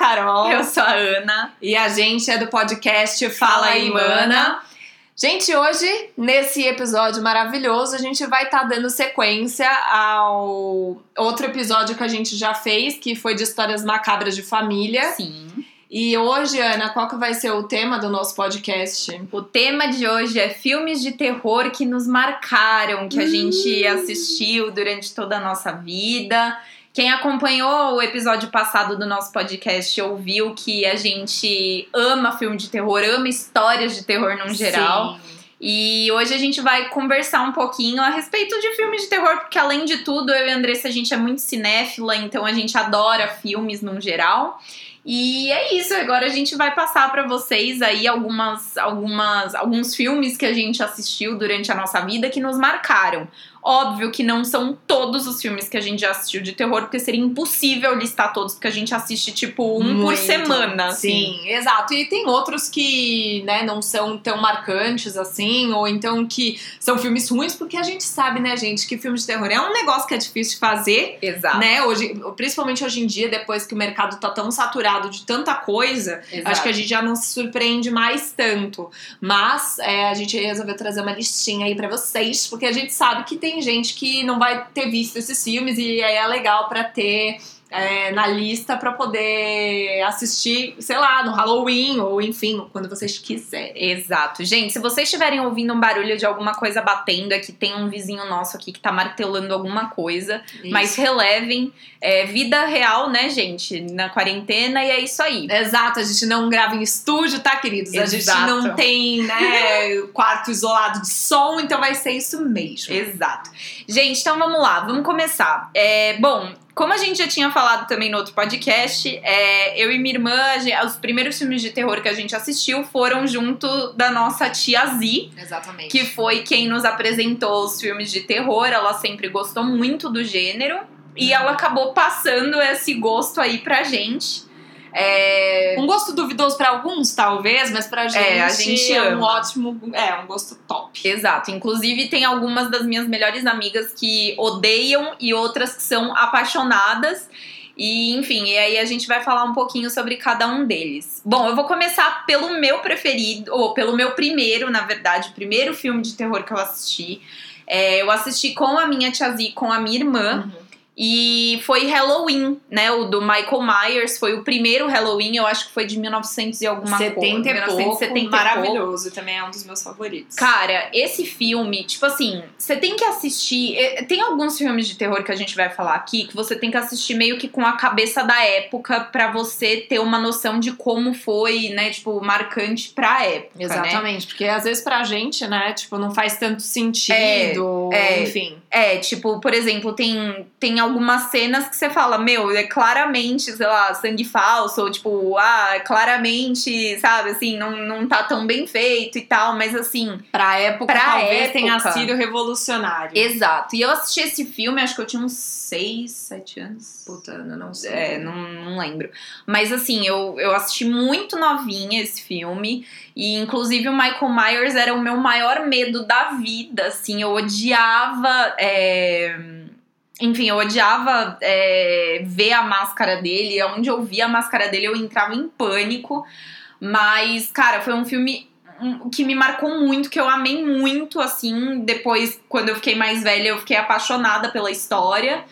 Carol. Eu sou a Ana. E a gente é do podcast Fala aí, Mana. Gente, hoje, nesse episódio maravilhoso, a gente vai estar tá dando sequência ao outro episódio que a gente já fez, que foi de histórias macabras de família. Sim. E hoje, Ana, qual que vai ser o tema do nosso podcast? O tema de hoje é filmes de terror que nos marcaram, que a gente assistiu durante toda a nossa vida. Quem acompanhou o episódio passado do nosso podcast ouviu que a gente ama filme de terror, ama histórias de terror no geral. Sim. E hoje a gente vai conversar um pouquinho a respeito de filmes de terror, porque além de tudo, eu e a Andressa, a gente é muito cinéfila, então a gente adora filmes no geral. E é isso, agora a gente vai passar para vocês aí algumas, algumas, alguns filmes que a gente assistiu durante a nossa vida que nos marcaram. Óbvio que não são todos os filmes que a gente já assistiu de terror, porque seria impossível listar todos, porque a gente assiste tipo um Muito. por semana. Sim, assim. exato. E tem outros que, né, não são tão marcantes assim, ou então que são filmes ruins, porque a gente sabe, né, gente, que filme de terror é um negócio que é difícil de fazer, Exato. né? Hoje, principalmente hoje em dia, depois que o mercado tá tão saturado de tanta coisa, Exato. acho que a gente já não se surpreende mais tanto. Mas é, a gente resolveu trazer uma listinha aí pra vocês, porque a gente sabe que tem gente que não vai ter visto esses filmes e aí é legal pra ter é, na lista pra poder assistir, sei lá, no Halloween ou enfim, quando vocês quiserem. Exato. Gente, se vocês estiverem ouvindo um barulho de alguma coisa batendo, é que tem um vizinho nosso aqui que tá martelando alguma coisa. Mas relevem. É vida real, né, gente? Na quarentena e é isso aí. Exato, a gente não grava em estúdio, tá, queridos? A gente Exato. não tem, né, quarto isolado de som, então vai ser isso mesmo. Exato. Gente, então vamos lá, vamos começar. É, bom, como a gente já tinha falado também no outro podcast, é, eu e minha irmã, a gen- os primeiros filmes de terror que a gente assistiu foram junto da nossa tia Z, Exatamente. que foi quem nos apresentou os filmes de terror. Ela sempre gostou muito do gênero e ela acabou passando esse gosto aí pra gente. É, Um gosto duvidoso pra alguns, talvez, mas pra gente, É, a gente é um ama. ótimo, é um gosto top. Exato. Inclusive, tem algumas das minhas melhores amigas que odeiam e outras que são apaixonadas. E, enfim, e aí a gente vai falar um pouquinho sobre cada um deles. Bom, eu vou começar pelo meu preferido, ou pelo meu primeiro, na verdade, o primeiro filme de terror que eu assisti. É, eu assisti com a minha tia Z, com a minha irmã. E foi Halloween, né? O do Michael Myers. Foi o primeiro Halloween, eu acho que foi de 1900 e alguma 70 coisa. e pouco, 1970 e pouco. maravilhoso, também é um dos meus favoritos. Cara, esse filme, tipo assim, você tem que assistir. eh, Tem alguns filmes de terror que a gente vai falar aqui que você tem que assistir meio que com a cabeça da época pra você ter uma noção de como foi, né? Tipo, marcante pra época. Né? Exatamente, porque às vezes pra gente, né, tipo, não faz tanto sentido, é. enfim. É, tipo, por exemplo, tem, tem algumas cenas que você fala, meu, é claramente, sei lá, sangue falso, ou tipo, ah, é claramente, sabe, assim, não, não tá tão bem feito e tal, mas assim, Pra época, Pra talvez época. tenha sido revolucionário. Exato. E eu assisti esse filme, acho que eu tinha uns 6, 7 anos. Puta, Ana, não sei. É, não, não lembro. Mas assim, eu, eu assisti muito novinha esse filme. E inclusive o Michael Myers era o meu maior medo da vida. Assim, eu odiava. é, Enfim, eu odiava é, ver a máscara dele. Onde eu via a máscara dele, eu entrava em pânico. Mas, cara, foi um filme um, que me marcou muito, que eu amei muito, assim. Depois, quando eu fiquei mais velha, eu fiquei apaixonada pela história.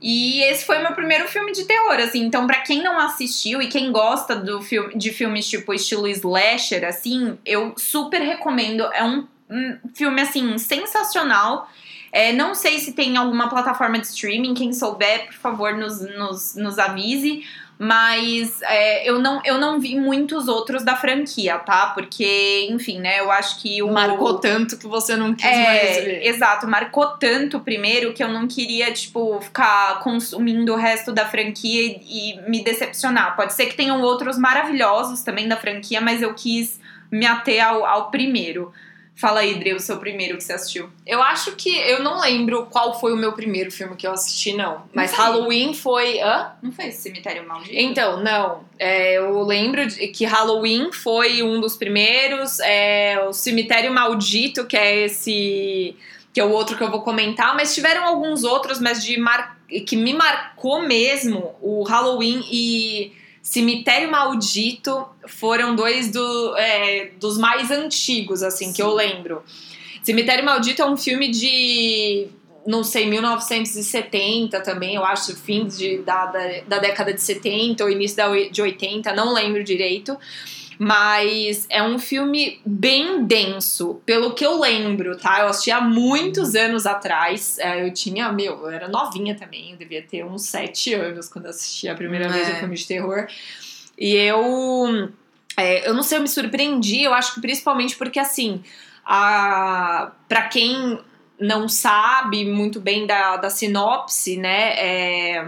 E esse foi meu primeiro filme de terror, assim. Então, pra quem não assistiu e quem gosta do filme, de filmes tipo estilo slasher, assim, eu super recomendo. É um, um filme, assim, sensacional. É, não sei se tem alguma plataforma de streaming. Quem souber, por favor, nos, nos, nos avise. Mas é, eu, não, eu não vi muitos outros da franquia, tá? Porque, enfim, né? Eu acho que o. Marcou tanto que você não quis mais É, ver. exato, marcou tanto primeiro que eu não queria, tipo, ficar consumindo o resto da franquia e, e me decepcionar. Pode ser que tenham outros maravilhosos também da franquia, mas eu quis me ater ao, ao primeiro. Fala aí, Dre, o seu primeiro que você assistiu. Eu acho que. Eu não lembro qual foi o meu primeiro filme que eu assisti, não. Mas sei. Halloween foi. Hã? Não foi esse Cemitério Maldito? Então, não. É, eu lembro de- que Halloween foi um dos primeiros. É, o Cemitério Maldito, que é esse. que é o outro que eu vou comentar, mas tiveram alguns outros, mas de mar, que me marcou mesmo o Halloween e. Cemitério Maldito foram dois do, é, dos mais antigos, assim, que eu lembro. Cemitério Maldito é um filme de, não sei, 1970 também, eu acho, fim de, da, da, da década de 70 ou início da, de 80, não lembro direito. Mas é um filme bem denso, pelo que eu lembro, tá? Eu assisti há muitos anos atrás. É, eu tinha, meu, eu era novinha também, eu devia ter uns sete anos quando assisti a primeira É. vez um filme de terror. E eu. é, eu não sei, eu me surpreendi, eu acho que principalmente porque assim. A, pra quem não sabe muito bem da, da sinopse, né? É,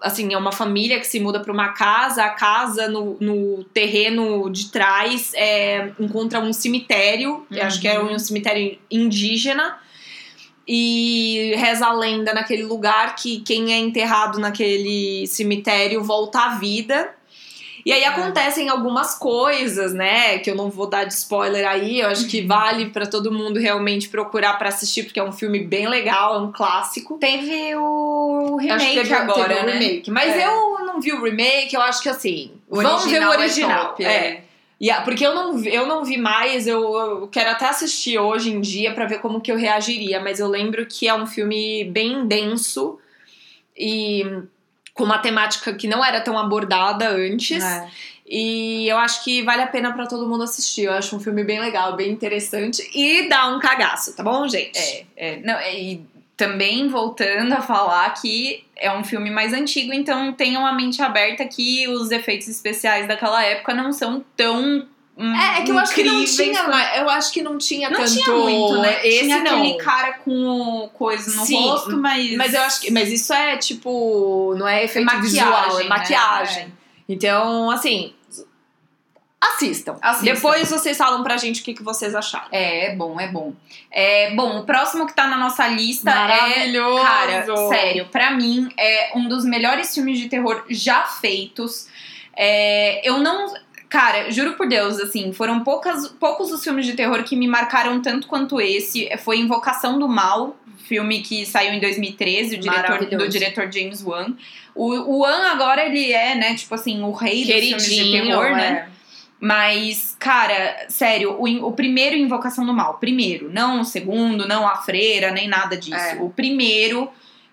assim, é uma família que se muda para uma casa, a casa no, no terreno de trás é, encontra um cemitério, eu acho que é um cemitério indígena, e reza a lenda naquele lugar que quem é enterrado naquele cemitério volta à vida. E aí acontecem algumas coisas, né? Que eu não vou dar de spoiler aí. Eu acho que vale pra todo mundo realmente procurar pra assistir, porque é um filme bem legal, é um clássico. Teve o Eu acho que remake teve, agora, teve né? remake. Mas É. eu não vi o remake, eu acho que assim. Vamos ver o original é top, é. é. A- porque eu não, vi- eu não vi mais, eu, eu quero até assistir hoje em dia pra ver como que eu reagiria, mas eu lembro que é um filme bem denso e com uma temática que não era tão abordada antes. É. E eu acho que vale a pena pra todo mundo assistir. Eu acho um filme bem legal, bem interessante e dá um cagaço, tá bom, gente? É, é, não, é, e também voltando a falar que é um filme mais antigo, então tenham a mente aberta que os efeitos especiais daquela época não são tão hum, É, é que eu acho que não tinha, quanto- ma- eu acho que não tinha Não tanto tinha muito, né? Esse tinha não. aquele cara com coisa no Sim, rosto, mas Mas eu acho que, mas isso é tipo, não é efeito maquiagem, visual, é né? maquiagem. Então, assim, assistam. Assistam. Depois vocês falam pra gente o que, que vocês acharam. É, é bom, é bom. É, bom, o próximo que tá na nossa lista é Maravilhoso. Cara, sério, pra mim é um dos melhores filmes de terror já feitos. É, eu não. Cara, juro por Deus, assim, foram poucas, poucos os filmes de terror que me marcaram tanto quanto esse. Foi Invocação do Mal, filme que saiu em 2013, o diretor, do diretor James Wan. O, o Wan agora ele é, né, tipo assim, o rei dos filmes de Queridinho, terror, né? é. Mas, cara, sério, o, o primeiro Invocação do Mal, primeiro, não o segundo, não a freira, nem nada disso. É. O primeiro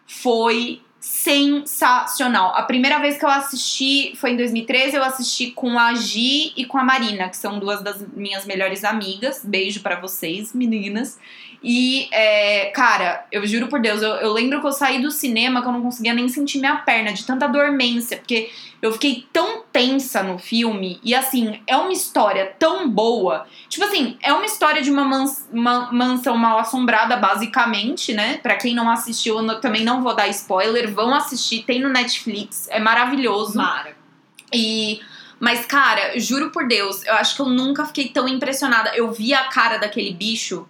foi sensacional. A primeira vez que eu assisti foi em 2013, eu assisti com a Gi e com a Marina, que são duas das minhas melhores amigas. Beijo pra vocês, meninas. E, é, cara, eu juro por Deus, eu, eu lembro que eu saí do cinema que eu não conseguia nem sentir minha perna, de tanta dormência, porque eu fiquei tão tensa no filme. E assim, é uma história tão boa. Tipo assim, é uma história de uma, mans- uma mansão mal assombrada, basicamente, né? Pra quem não assistiu, eu também não vou dar spoiler. Vão assistir, tem no Netflix. É maravilhoso. Mara. E. Mas, cara, juro por Deus, eu acho que eu nunca fiquei tão impressionada. Eu vi a cara daquele bicho.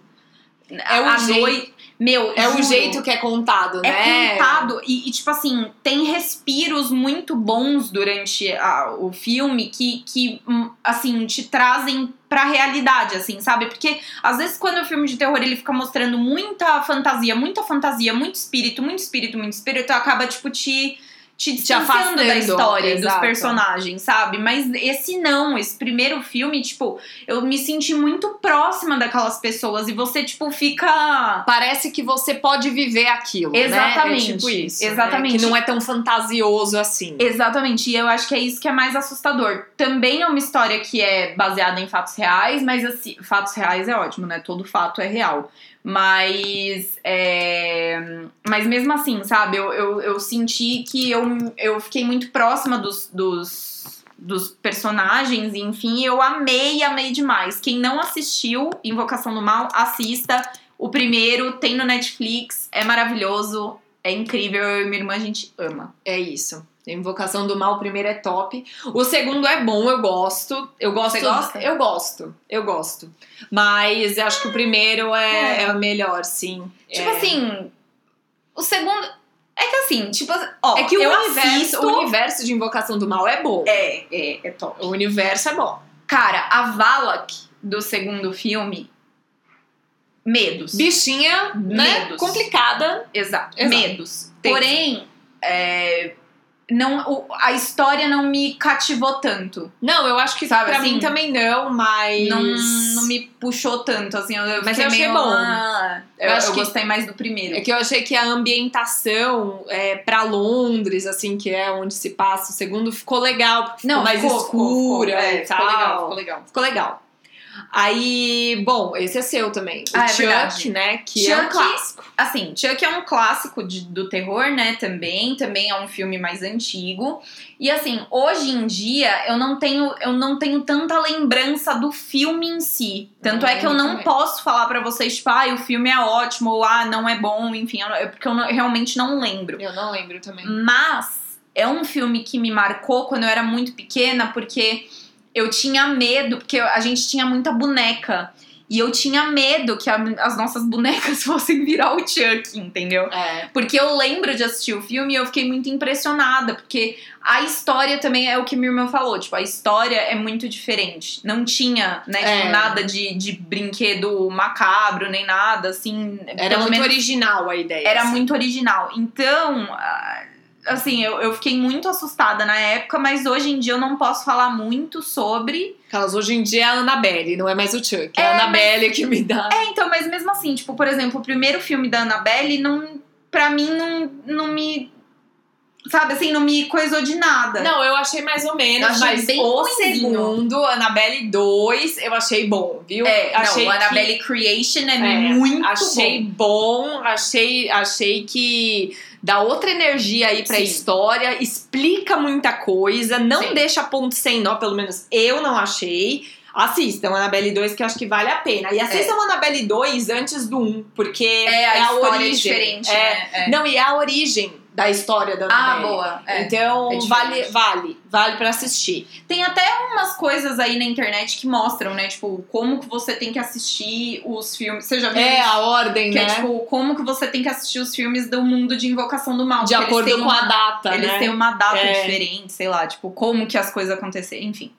É o jeito-. Meu, É o juro. jeito que é contado, É né? contado e, e, tipo assim, tem respiros muito bons durante a- o filme que, que, hum, assim, te trazem pra realidade, assim, sabe? Porque às vezes quando o filme de terror ele fica mostrando muita fantasia, muita fantasia, muito espírito, muito espírito, muito espírito, acaba, tipo, te. Te distanciando afastando, da história, dos exato. personagens, sabe? Mas esse não, esse primeiro filme, tipo, eu me senti muito próxima daquelas pessoas e você, tipo, fica. Parece que você pode viver aquilo, Exatamente, né? É tipo isso. né? exatamente. Que não é tão fantasioso assim. Exatamente, e eu acho que é isso que é mais assustador. Também é uma história que é baseada em fatos reais, mas assim, fatos reais é ótimo, né? Todo fato é real. Mas, é, mas mesmo assim, sabe? Eu, eu, eu senti que eu, eu fiquei muito próxima dos, dos, dos personagens, enfim, eu amei, amei demais. Quem não assistiu Invocação do Mal, assista. O primeiro tem no Netflix, é maravilhoso, é incrível. Eu e minha irmã a gente ama. É isso. Invocação do Mal, o primeiro é top. O segundo é bom, eu gosto. Eu gosto. Você gosta? Eu gosto. Eu gosto. Mas eu acho que o primeiro é, É. é o melhor, sim. Tipo É. assim, o segundo. É que assim, tipo, ó, É que o eu universo, assisto. o universo de Invocação do Mal é bom. É, é, é top. O universo é bom. Cara, a Valak do segundo filme, medos. Bichinha, né? Medos. Complicada. Exato, Exato. medos. Tensa. Porém, é, não, a história não me cativou tanto. Não, eu acho que Sabe, pra assim, mim também não, mas. Não, não me puxou tanto, assim. Eu, Mas eu achei meio, bom. ah, eu, Eu acho eu que- gostei mais do primeiro. É que eu achei que a ambientação é, pra Londres, assim, que é onde se passa o segundo, ficou legal. Ficou mais ficou, ficou, escura ficou. É, e ficou legal, ficou legal. Ficou legal. Aí, bom, esse é seu também. O Ah, é Chuck, verdade. né? Que é um Chuck- clássico. Assim, Chuck é um clássico de- do terror, né? Também, também é um filme mais antigo. E assim, hoje em dia eu não tenho, eu não tenho tanta lembrança do filme em si. Tanto é que eu Eu não também. posso falar pra vocês, tipo, ah, o filme é ótimo ou ah, não é bom, enfim, eu é porque eu não- realmente não lembro. Eu não lembro também. Mas é um filme que me marcou quando eu era muito pequena, porque eu tinha medo, porque a gente tinha muita boneca. E eu tinha medo que a- as nossas bonecas fossem virar o Chuck, entendeu? É. Porque eu lembro de assistir o filme e eu fiquei muito impressionada, porque a história também é o que minha irmã falou, tipo, a história é muito diferente. Não tinha, né, tipo, É. nada de, de brinquedo macabro, nem nada, assim. Era muito menos original a ideia. era assim. muito original. Então, ah, assim, eu, eu fiquei muito assustada na época, mas hoje em dia eu não posso falar muito sobre. Aquelas hoje em dia é a Annabelle, não é mais o Chuck. É, É, a Annabelle que me dá. É, então, mas mesmo assim, tipo, por exemplo, o primeiro filme da Annabelle, não, pra mim, não, não me. Sabe assim, não me coisou de nada. Não, eu achei mais ou menos, achei mas bem o ruinzinho. segundo, Annabelle 2, eu achei bom, viu? É, achei não, o que- Annabelle Creation é, É, muito achei bom. bom, achei, achei que dá outra energia aí pra Sim. história, explica muita coisa, não Sim. deixa ponto sem nó, pelo menos eu não achei. Assistam Annabelle 2, que eu acho que vale a pena. E assistam Annabelle 2 antes do 1, porque É, a, é origem. diferente, É. né? É. Não, e é a origem da história da Ah, boa. É. Então, é vale, vale, vale pra assistir. Tem até umas coisas aí na internet que mostram, né? Tipo, como que você tem que assistir os filmes. Você já viu É, isso? a ordem, Que né? é tipo, como que você tem que assistir os filmes do mundo de Invocação do Mal. de acordo eles com uma, a data, Eles né? têm uma data É. diferente, sei lá, tipo, como que as coisas aconteceram, enfim.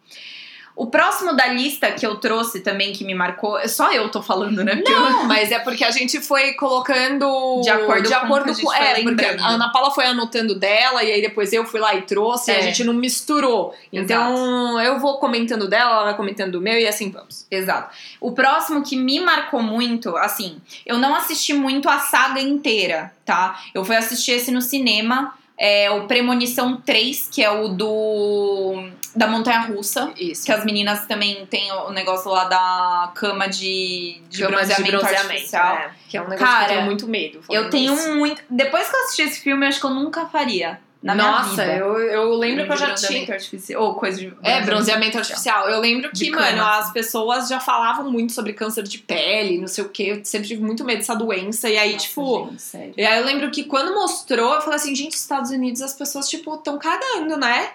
O próximo da lista que eu trouxe também, que me marcou, é só eu tô falando, né? Porque eu- Não, mas é porque a gente foi colocando De acordo de com acordo com, foi é, porque lembrando. a Ana Paula foi anotando dela e aí depois eu fui lá e trouxe, e É. a gente não misturou. Então, eu vou comentando dela, ela vai comentando do meu e assim vamos. Exato. O próximo que me marcou muito, assim, eu não assisti muito a saga inteira, tá? Eu fui assistir esse no cinema, é o Premonição 3, que é o do da montanha russa. Isso. Que as meninas também têm o negócio lá da cama de, de Chama bronzeamento, artificial. é, que é um negócio que Cara, eu tenho muito medo. Eu tenho isso. muito. Depois que eu assisti esse filme, acho que eu nunca faria. Na Nossa, minha vida. eu, eu lembro que eu já bronzeamento tinha. artificial. Ou coisa de. É, bronzeamento artificial. Eu lembro que, De mano, cama. as pessoas já falavam muito sobre câncer de pele, não sei o quê. Eu sempre tive muito medo dessa doença. E aí, Nossa, tipo, gente, sério. E aí eu lembro que quando mostrou, eu falei assim, gente, Estados Unidos as pessoas, tipo, tão cagando, né?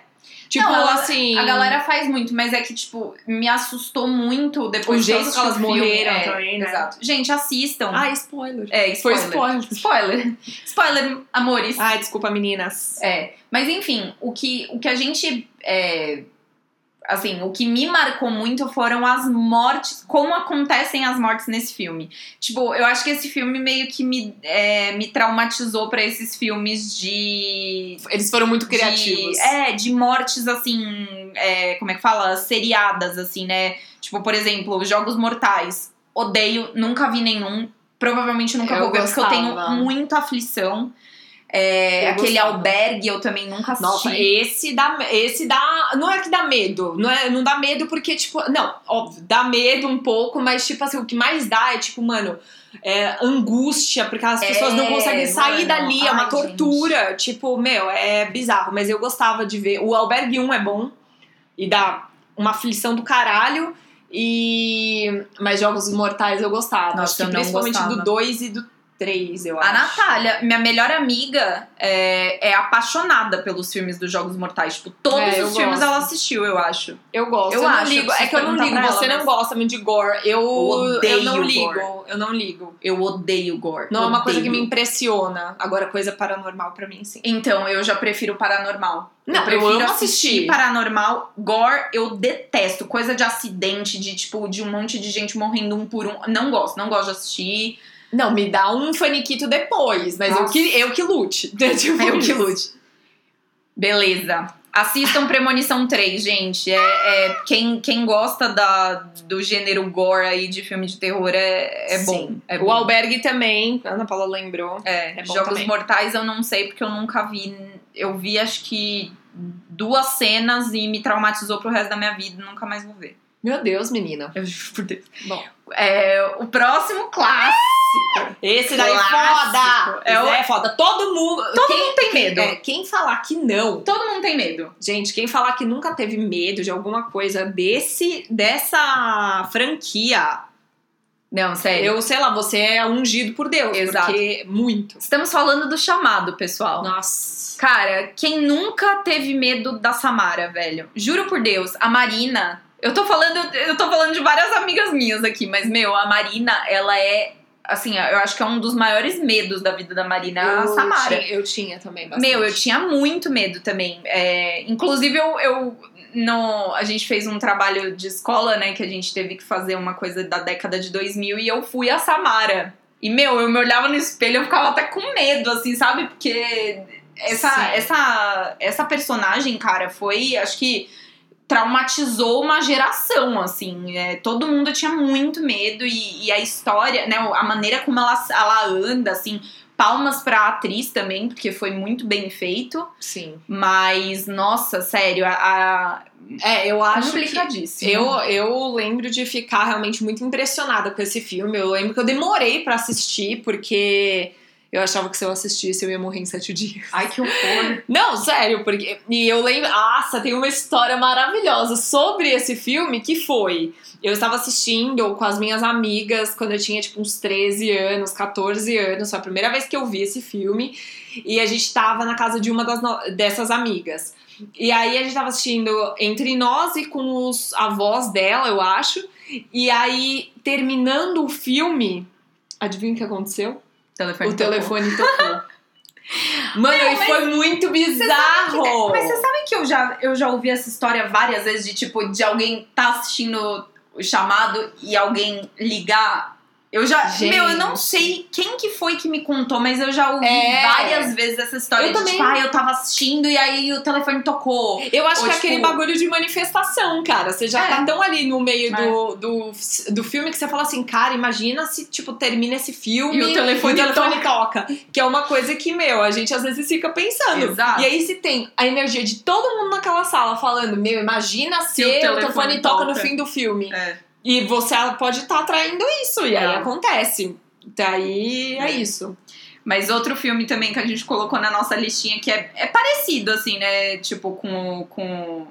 Tipo, Não, assim. A galera faz muito, mas é que, tipo, me assustou muito depois O que jeito elas morreram É, também, né? Exato. Gente, assistam. Ai, spoiler. é, Foi spoiler. spoiler. Spoiler. Spoiler, amores. Ai, desculpa, meninas. É, mas enfim, o que, o que a gente. é, assim, o que me marcou muito foram as mortes, como acontecem as mortes nesse filme. Tipo, eu acho que esse filme meio que me, é, me traumatizou pra esses filmes de. Eles foram muito de- criativos. é, de mortes assim. é, como é que fala? Seriadas, assim, né? Tipo, por exemplo, Jogos Mortais. Odeio, nunca vi nenhum. Provavelmente nunca Eu vou ver, porque eu tenho muita aflição. É, aquele albergue eu também nunca assisti. Nossa, esse dá, esse dá. Não é que dá medo. Não, é, não dá medo porque, tipo. Não, óbvio, dá medo um pouco, mas, tipo assim, o que mais dá é, tipo, mano. É, angústia, porque as É, pessoas não conseguem sair mano, dali, é uma ai, tortura. Tipo, meu, é bizarro, mas eu gostava de ver. O Albergue 1 é bom e dá uma aflição do caralho. E. Mas Jogos Mortais eu gostava. Nossa, Acho que eu principalmente gostava. do 2 e do 3, eu acho. A Natália, minha melhor amiga, é, é apaixonada pelos filmes dos Jogos Mortais. Tipo, todos É, eu os filmes gosto. ela assistiu, eu acho. Eu gosto. Eu Eu, não acho, ligo. eu É que eu não ligo. Você ela, não mas- gosta muito de gore. Eu, odeio eu não ligo. gore. Eu não ligo. Eu odeio gore. Não é uma coisa que me impressiona. Agora, coisa paranormal pra mim, sim. Então, eu já prefiro paranormal. Não, eu eu prefiro assistir assistir. paranormal. Gore, eu detesto. Coisa de acidente, de tipo, de um monte de gente morrendo um por um. Não gosto, não gosto de assistir. Não, me dá um faniquito depois, mas eu que, eu que lute. Tipo Eu que lute. Beleza. Assistam Premonição 3, gente. É, é- quem, quem gosta da, do gênero gore aí de filme de terror é, é bom. Sim. É o bom. Albergue também, a Ana Paula lembrou. É, É bom Jogos também. Mortais eu não sei porque eu nunca vi. Eu vi acho que duas cenas e me traumatizou pro resto da minha vida. Nunca mais vou ver. Meu Deus, menina. Eu juro por Deus. Bom, É, o próximo clássico. Esse daí é Clássico. foda. É o- é foda. Todo mundo. Todo quem, mundo tem medo. é, quem falar que não. Todo mundo tem medo. Gente, quem falar que nunca teve medo de alguma coisa desse, dessa franquia, Não, sério. eu sei lá, você é ungido por Deus. Exato. Porque muito. Estamos falando do chamado, pessoal. Nossa. Cara, quem nunca teve medo da Samara, velho? Juro por Deus, a Marina. Eu tô falando, eu tô falando de várias amigas minhas aqui, mas meu, a Marina, ela é assim, eu acho que é um dos maiores medos da vida da Marina, eu Samara. Tinha, eu tinha também bastante. Meu, eu tinha muito medo também. É, inclusive, eu, eu no, a gente fez um trabalho de escola, né? Que a gente teve que fazer uma coisa da década de 2000 e eu fui a Samara. E, meu, eu me olhava no espelho e eu ficava até com medo, assim, sabe? Porque essa, Sim. essa, essa personagem, cara, foi, acho que traumatizou uma geração, assim. É, todo mundo tinha muito medo e, e a história, né? A maneira como ela, ela anda, assim. Palmas pra atriz também, porque foi muito bem feito. Sim. Mas, nossa, sério, a. a É, eu acho que. complicadíssimo. Eu, eu lembro de ficar realmente muito impressionada com esse filme. Eu lembro que eu demorei pra assistir, porque eu achava que se eu assistisse eu ia morrer em sete dias. Ai, que horror. Não, sério, porque. E eu lembro. Nossa, tem uma história maravilhosa sobre esse filme que foi. Eu estava assistindo com as minhas amigas quando eu tinha tipo uns 13 anos, 14 anos. Foi a primeira vez que eu vi esse filme. E a gente tava na casa de uma das no- dessas amigas. E aí a gente tava assistindo entre nós e com os avós dela, eu acho. E aí, terminando o filme, adivinha o que aconteceu? Telefone o tocou. telefone tocou. Mano, Meu, e foi muito bizarro. Mas você sabe que eu já, eu já ouvi essa história várias vezes de tipo, de alguém tá assistindo o chamado e alguém ligar? Eu já. Gente. Meu, eu não sei quem que foi que me contou, mas eu já ouvi É. várias vezes essa história Eu de também. tipo, ah, eu tava assistindo e aí o telefone tocou. Eu acho Ou, que é tipo- aquele bagulho de manifestação, cara. Você já É. tá tão ali no meio É. do, do, do filme que você fala assim, cara, imagina se, tipo, termina esse filme E o telefone e o telefone toca. Que é uma coisa que, meu, a gente às vezes fica pensando. Exato. E aí se tem a energia de todo mundo naquela sala falando, meu, imagina se, o o telefone telefone, toca no toca. fim do filme. É. E você pode estar atraindo isso, e aí É. acontece. Daí é É. isso. Mas outro filme também que a gente colocou na nossa listinha que é, é parecido, assim, né? Tipo, com. com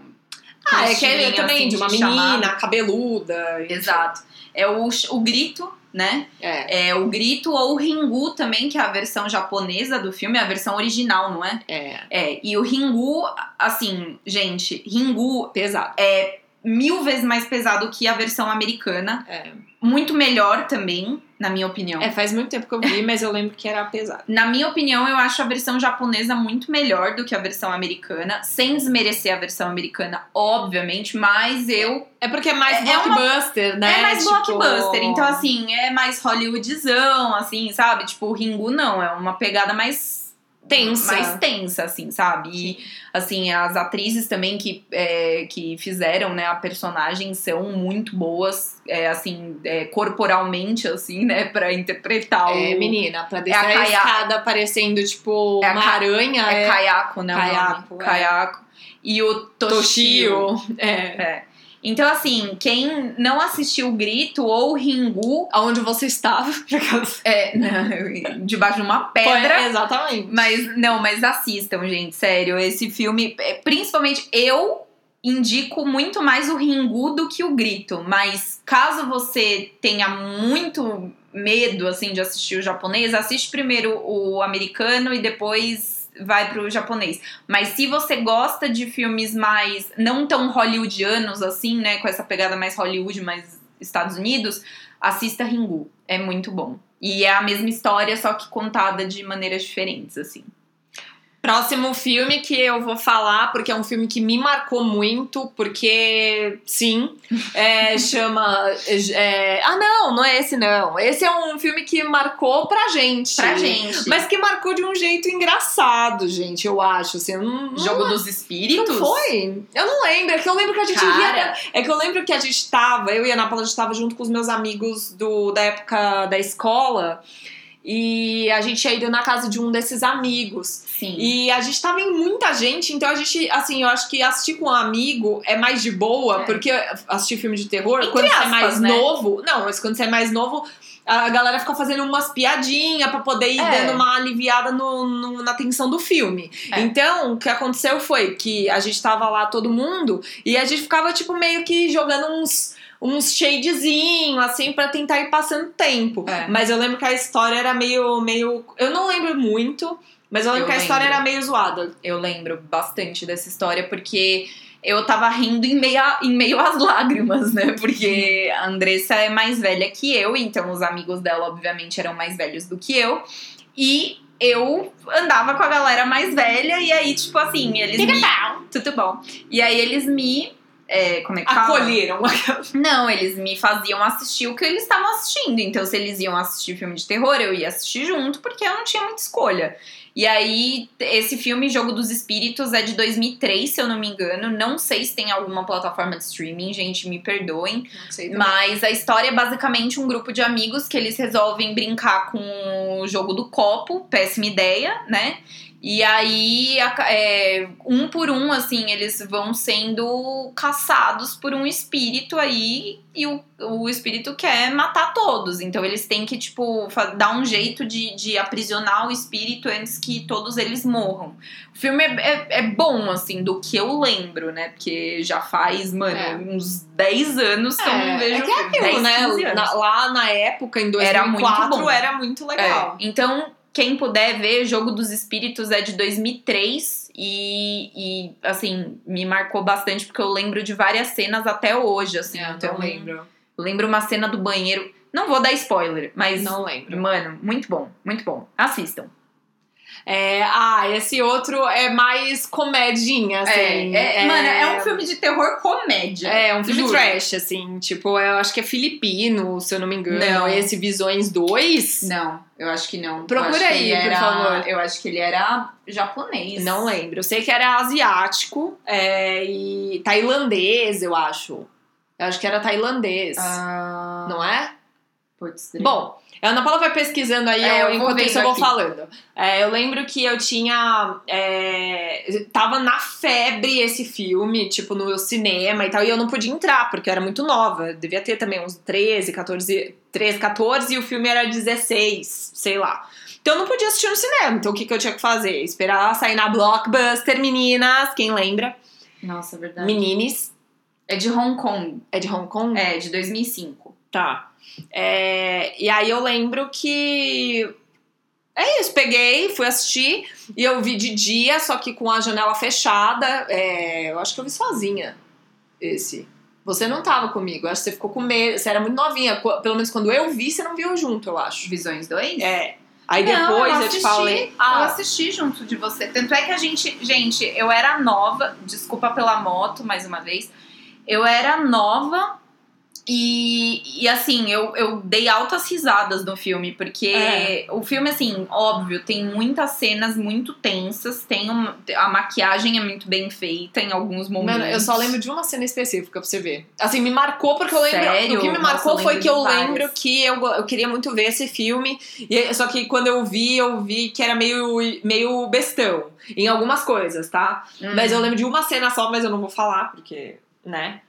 com Ah, é que é também assim, de uma menina cabeluda. Exato. É o, o grito, né? É, É o grito ou o Ringu também, que é a versão japonesa do filme, é a versão original, não é? é. É, e o Ringu, assim, gente, Ringu Pesado. é mil vezes mais pesado que a versão americana. É. Muito melhor também, na minha opinião. É, faz muito tempo que eu vi, mas eu lembro que era pesado. Na minha opinião, eu acho a versão japonesa muito melhor do que a versão americana, sem desmerecer a versão americana, obviamente, mas eu. É porque é mais É- é uma- blockbuster, né? é mais Tipo, blockbuster, então assim, é mais Hollywoodzão, assim, sabe? Tipo, o Ringu não, é uma pegada mais. Tensa. Mais tensa, assim, sabe? E, assim, as atrizes também que, é, que fizeram, né, a personagem são muito boas, é, assim, é, corporalmente, assim, né, pra interpretar o. É, menina, pra descer a a, Kaya- escada parecendo, tipo, É a uma Ka- aranha. É, É, Kayako, né? o nome? Kayako, é. E o Toshio. Toshio. É. Então, assim, quem não assistiu o Grito ou o Ringu, Aonde você estava. é, debaixo de uma pedra. Foi- exatamente. Mas, não, mas assistam, gente, sério. Esse filme, é, principalmente eu indico muito mais o Ringu do que o Grito. Mas caso você tenha muito medo, assim, de assistir o japonês, assiste primeiro o americano e depois vai pro japonês. Mas se você gosta de filmes mais, não tão hollywoodianos, assim, né, com essa pegada mais Hollywood, mais Estados Unidos, assista Ringu. É muito bom. E é a mesma história, só que contada de maneiras diferentes, assim. Próximo filme que eu vou falar, porque é um filme que me marcou muito, porque sim, é, chama. é, ah, não, não é esse não. Esse é um filme que marcou pra gente. Pra gente. Mas que marcou de um jeito engraçado, gente, eu acho. Assim, não- Jogo dos Espíritos? Não foi? Eu não lembro. É que eu lembro que a gente Cara. ia. É que eu lembro que a gente tava, eu e a Ana Paula, a gente tava junto com os meus amigos do, da época da escola. E a gente tinha ido na casa de um desses amigos. Sim. E a gente tava em muita gente, então a gente, assim, eu acho que assistir com um amigo é mais de boa, É. porque assistir filme de terror, Entre quando você é aspas, mais né? novo. Não, mas quando você é mais novo, a galera fica fazendo umas piadinhas pra poder ir É. dando uma aliviada no, no- na tensão do filme. É. Então, o que aconteceu foi que a gente tava lá, todo mundo, e a gente ficava, tipo, meio que jogando uns. Uns shadezinho, assim, pra tentar ir passando tempo. É. Mas eu lembro que a história era meio. meio eu não lembro muito, mas eu lembro Eu que a história lembro. era meio zoada. Eu lembro bastante dessa história porque eu tava rindo em meio, a- em meio às lágrimas, né? Porque a Andressa é mais velha que eu, então os amigos dela, obviamente, eram mais velhos do que eu. E eu andava com a galera mais velha, e aí, tipo assim, eles me. Tudo bom. E aí eles me. É, como é que fala? Acolheram. Não, eles me faziam assistir o que eles estavam assistindo. Então, se eles iam assistir filme de terror, eu ia assistir junto, porque eu não tinha muita escolha. E aí, esse filme, Jogo dos Espíritos, é de 2003, se eu não me engano. Não sei se tem alguma plataforma de streaming, gente, me perdoem. Não sei Mas a história é basicamente um grupo de amigos que eles resolvem brincar com o jogo do copo, péssima ideia, né? E aí, é, um por um, assim, eles vão sendo caçados por um espírito aí, e o, o espírito quer matar todos. Então eles têm que, tipo, dar um jeito de, de aprisionar o espírito antes que todos eles morram. O filme é, é, é bom, assim, do que eu lembro, né? Porque já faz, mano, É. uns 10 anos que eu não vejo é que é aquilo, 10, né? 15 anos. Na- lá na época, em 2004, Era muito bom. era muito legal. É, Então, quem puder ver, Jogo dos Espíritos é de 2003 e, e, assim, me marcou bastante porque eu lembro de várias cenas até hoje, assim. É, então, não lembro. lembro uma cena do banheiro. Não vou dar spoiler, mas, Não lembro. mano, muito bom, muito bom. Assistam. É, ah, esse outro é mais comedinha, assim. mano, é um filme de terror comédia. É, um filme Juro. trash, assim. Tipo, eu acho que é filipino, se eu não me engano. Não. Esse Visões 2. Não, eu acho que não. Procura aí, por era- favor. Eu acho que ele era japonês. Não lembro. Eu sei que era asiático é, e tailandês, eu acho. Eu acho que era tailandês. Ah, Não é? putz, Bom, a Ana Paula vai pesquisando aí, É, eu enquanto isso eu vou aqui. falando. É, eu lembro que eu tinha. É, tava na febre esse filme, tipo, no cinema e tal, e eu não podia entrar, porque eu era muito nova. Eu devia ter também uns 13, 14. 13, 14 e o filme era 16, sei lá. Então eu não podia assistir no cinema. Então o que, que eu tinha que fazer? Esperar sair na Blockbuster, meninas, quem lembra? Nossa, é verdade. Menines. É de Hong Kong. É de Hong Kong? É, de 2005. Tá. É, e aí eu lembro que. É isso, peguei, fui assistir e eu vi de dia, só que com a janela fechada. É, eu acho que eu vi sozinha esse. Você não tava comigo, eu acho que você ficou com medo. Você era muito novinha. Pelo menos quando eu vi, você não viu junto, eu acho. Visões 2? É. Aí Não, depois eu eu, te falei. Eu Ah, assisti junto de você. Tanto é que a gente. Gente, eu era nova. Desculpa pela moto, mais uma vez. Eu era nova. E, e assim, eu, eu dei altas risadas no filme, porque É. o filme, assim, óbvio, tem muitas cenas muito tensas, tem uma, a maquiagem é muito bem feita em alguns momentos. Mano, eu só lembro de uma cena específica pra você ver. Assim, me marcou porque eu lembro. Sério? O que me Nossa, marcou eu foi que eu várias. lembro que eu, eu queria muito ver esse filme. E, só que quando eu vi, eu vi que era meio, meio bestão. Em algumas coisas, tá? Hum. Mas eu lembro de uma cena só, mas eu não vou falar, porque. Né?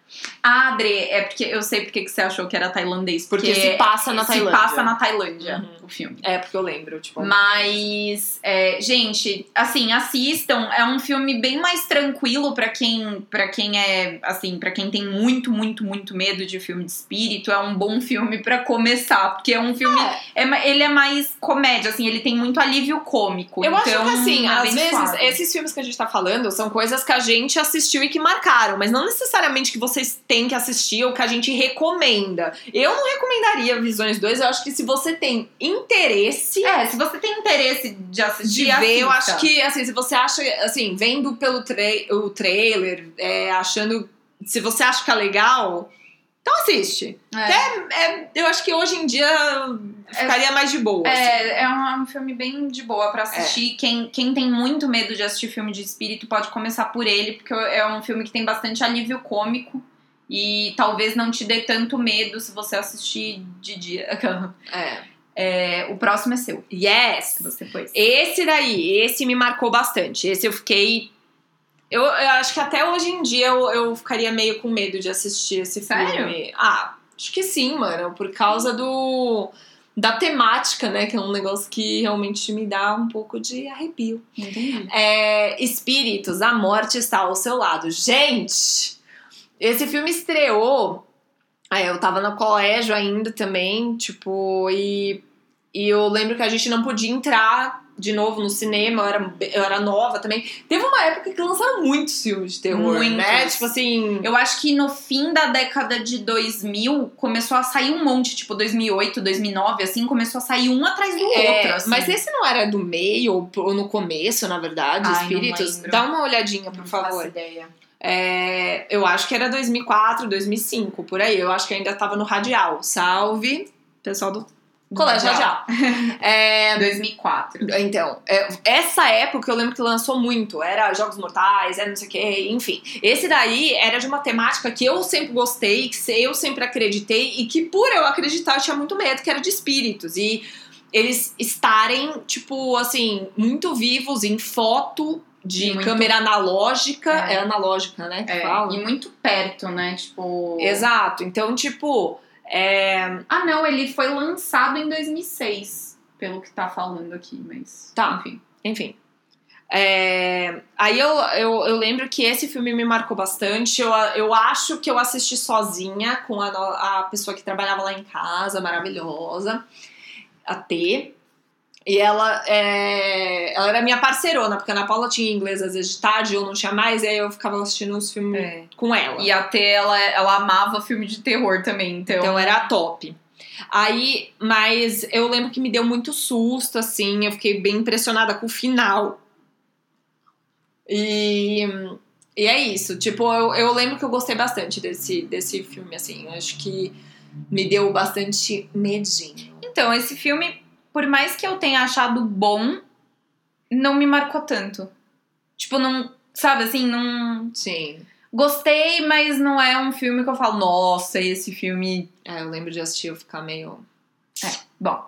Ah, Adri, é porque eu sei porque que você achou que era tailandês. Porque se passa na se Tailândia. passa na Tailândia, Uhum. o filme. É, porque eu lembro, tipo. Mas, é, gente, assim, assistam. É um filme bem mais tranquilo pra quem, para quem é, assim, para quem tem muito, muito, muito medo de filme de espírito. É um bom filme pra começar, porque é um filme, é ma- ele é mais comédia, assim, ele tem muito alívio cômico. Eu acho então, que assim, é às vezes, suave. esses filmes que a gente tá falando são coisas que a gente assistiu e que marcaram, mas não necessariamente que você vocês têm que assistir ou que a gente recomenda. Eu não recomendaria Visões 2, eu acho que se você tem interesse É, se você tem interesse de assistir, de ver, eu assista. acho que, assim, se você acha, assim, vendo pelo trai o trailer, é, achando. Se você acha que é legal, então assiste. É. É, eu acho que hoje em dia ficaria mais de boa. assim. É, é um, um filme bem de boa pra assistir. Quem, quem tem muito medo de assistir filme de espírito pode começar por ele, porque é um filme que tem bastante alívio cômico. E talvez não te dê tanto medo se você assistir de dia. É. É, o próximo é seu. Yes! Você pôs. Esse daí, esse me marcou bastante. Esse eu fiquei. Eu, eu acho que até hoje em dia eu, eu ficaria meio com medo de assistir esse filme. Sério? Ah, acho que sim, mano. Por causa do. Da temática, né? Que é um negócio que realmente me dá um pouco de arrepio. Entendi. É, Espíritos, a morte está ao seu lado. Gente! Esse filme estreou. Aí eu tava no colégio ainda também, tipo, e, e eu lembro que a gente não podia entrar de novo no cinema, eu era, eu era nova também. Teve uma época que lançaram muitos filmes de terror, Muitos. né? Tipo assim. Eu acho que no fim da década de 2000 começou a sair um monte, tipo 2008, 2009, assim, começou a sair um atrás do É, outro. Assim. mas esse não era do meio ou no começo, na verdade, Ai, Espíritos? Dá uma olhadinha, por Não favor. faço ideia. É, eu acho que era 2004, 2005, por aí. Eu acho que ainda tava no Radial. Salve, pessoal do Colégio Radial. É, 2004. então, é, essa época eu lembro que lançou muito. Era Jogos Mortais, era não sei o que, enfim. Esse daí era de uma temática que eu sempre gostei, que eu sempre acreditei e que por eu acreditar eu tinha muito medo, que era de espíritos. E eles estarem, tipo, assim, muito vivos em foto de Muito- câmera analógica. É. É, analógica, né? Que É, fala. e muito perto, né? Tipo. Exato. Então, tipo, é, Ah, não, ele foi lançado em 2006, pelo que tá falando aqui, mas. Tá. Enfim. enfim. É, aí eu, eu, eu lembro que esse filme me marcou bastante. Eu, eu acho que eu assisti sozinha com a, a pessoa que trabalhava lá em casa, maravilhosa, a T. E ela, é, ela era minha parceirona, porque a Ana Paula tinha inglês às vezes de tarde, eu não tinha mais, e aí eu ficava assistindo os filmes É. com ela. E até ela, ela amava filme de terror também, então. Então era top. Aí, mas eu lembro que me deu muito susto, assim, eu fiquei bem impressionada com o final. E, e é isso, tipo, eu, eu lembro que eu gostei bastante desse, desse filme, assim, acho que me deu bastante medinho. Então, esse filme, por mais que eu tenha achado bom, não me marcou tanto. Tipo, não. Sabe assim, não. Sim. Gostei, mas não é um filme que eu falo, nossa, esse filme. É, eu lembro de assistir eu ficar meio. Bom,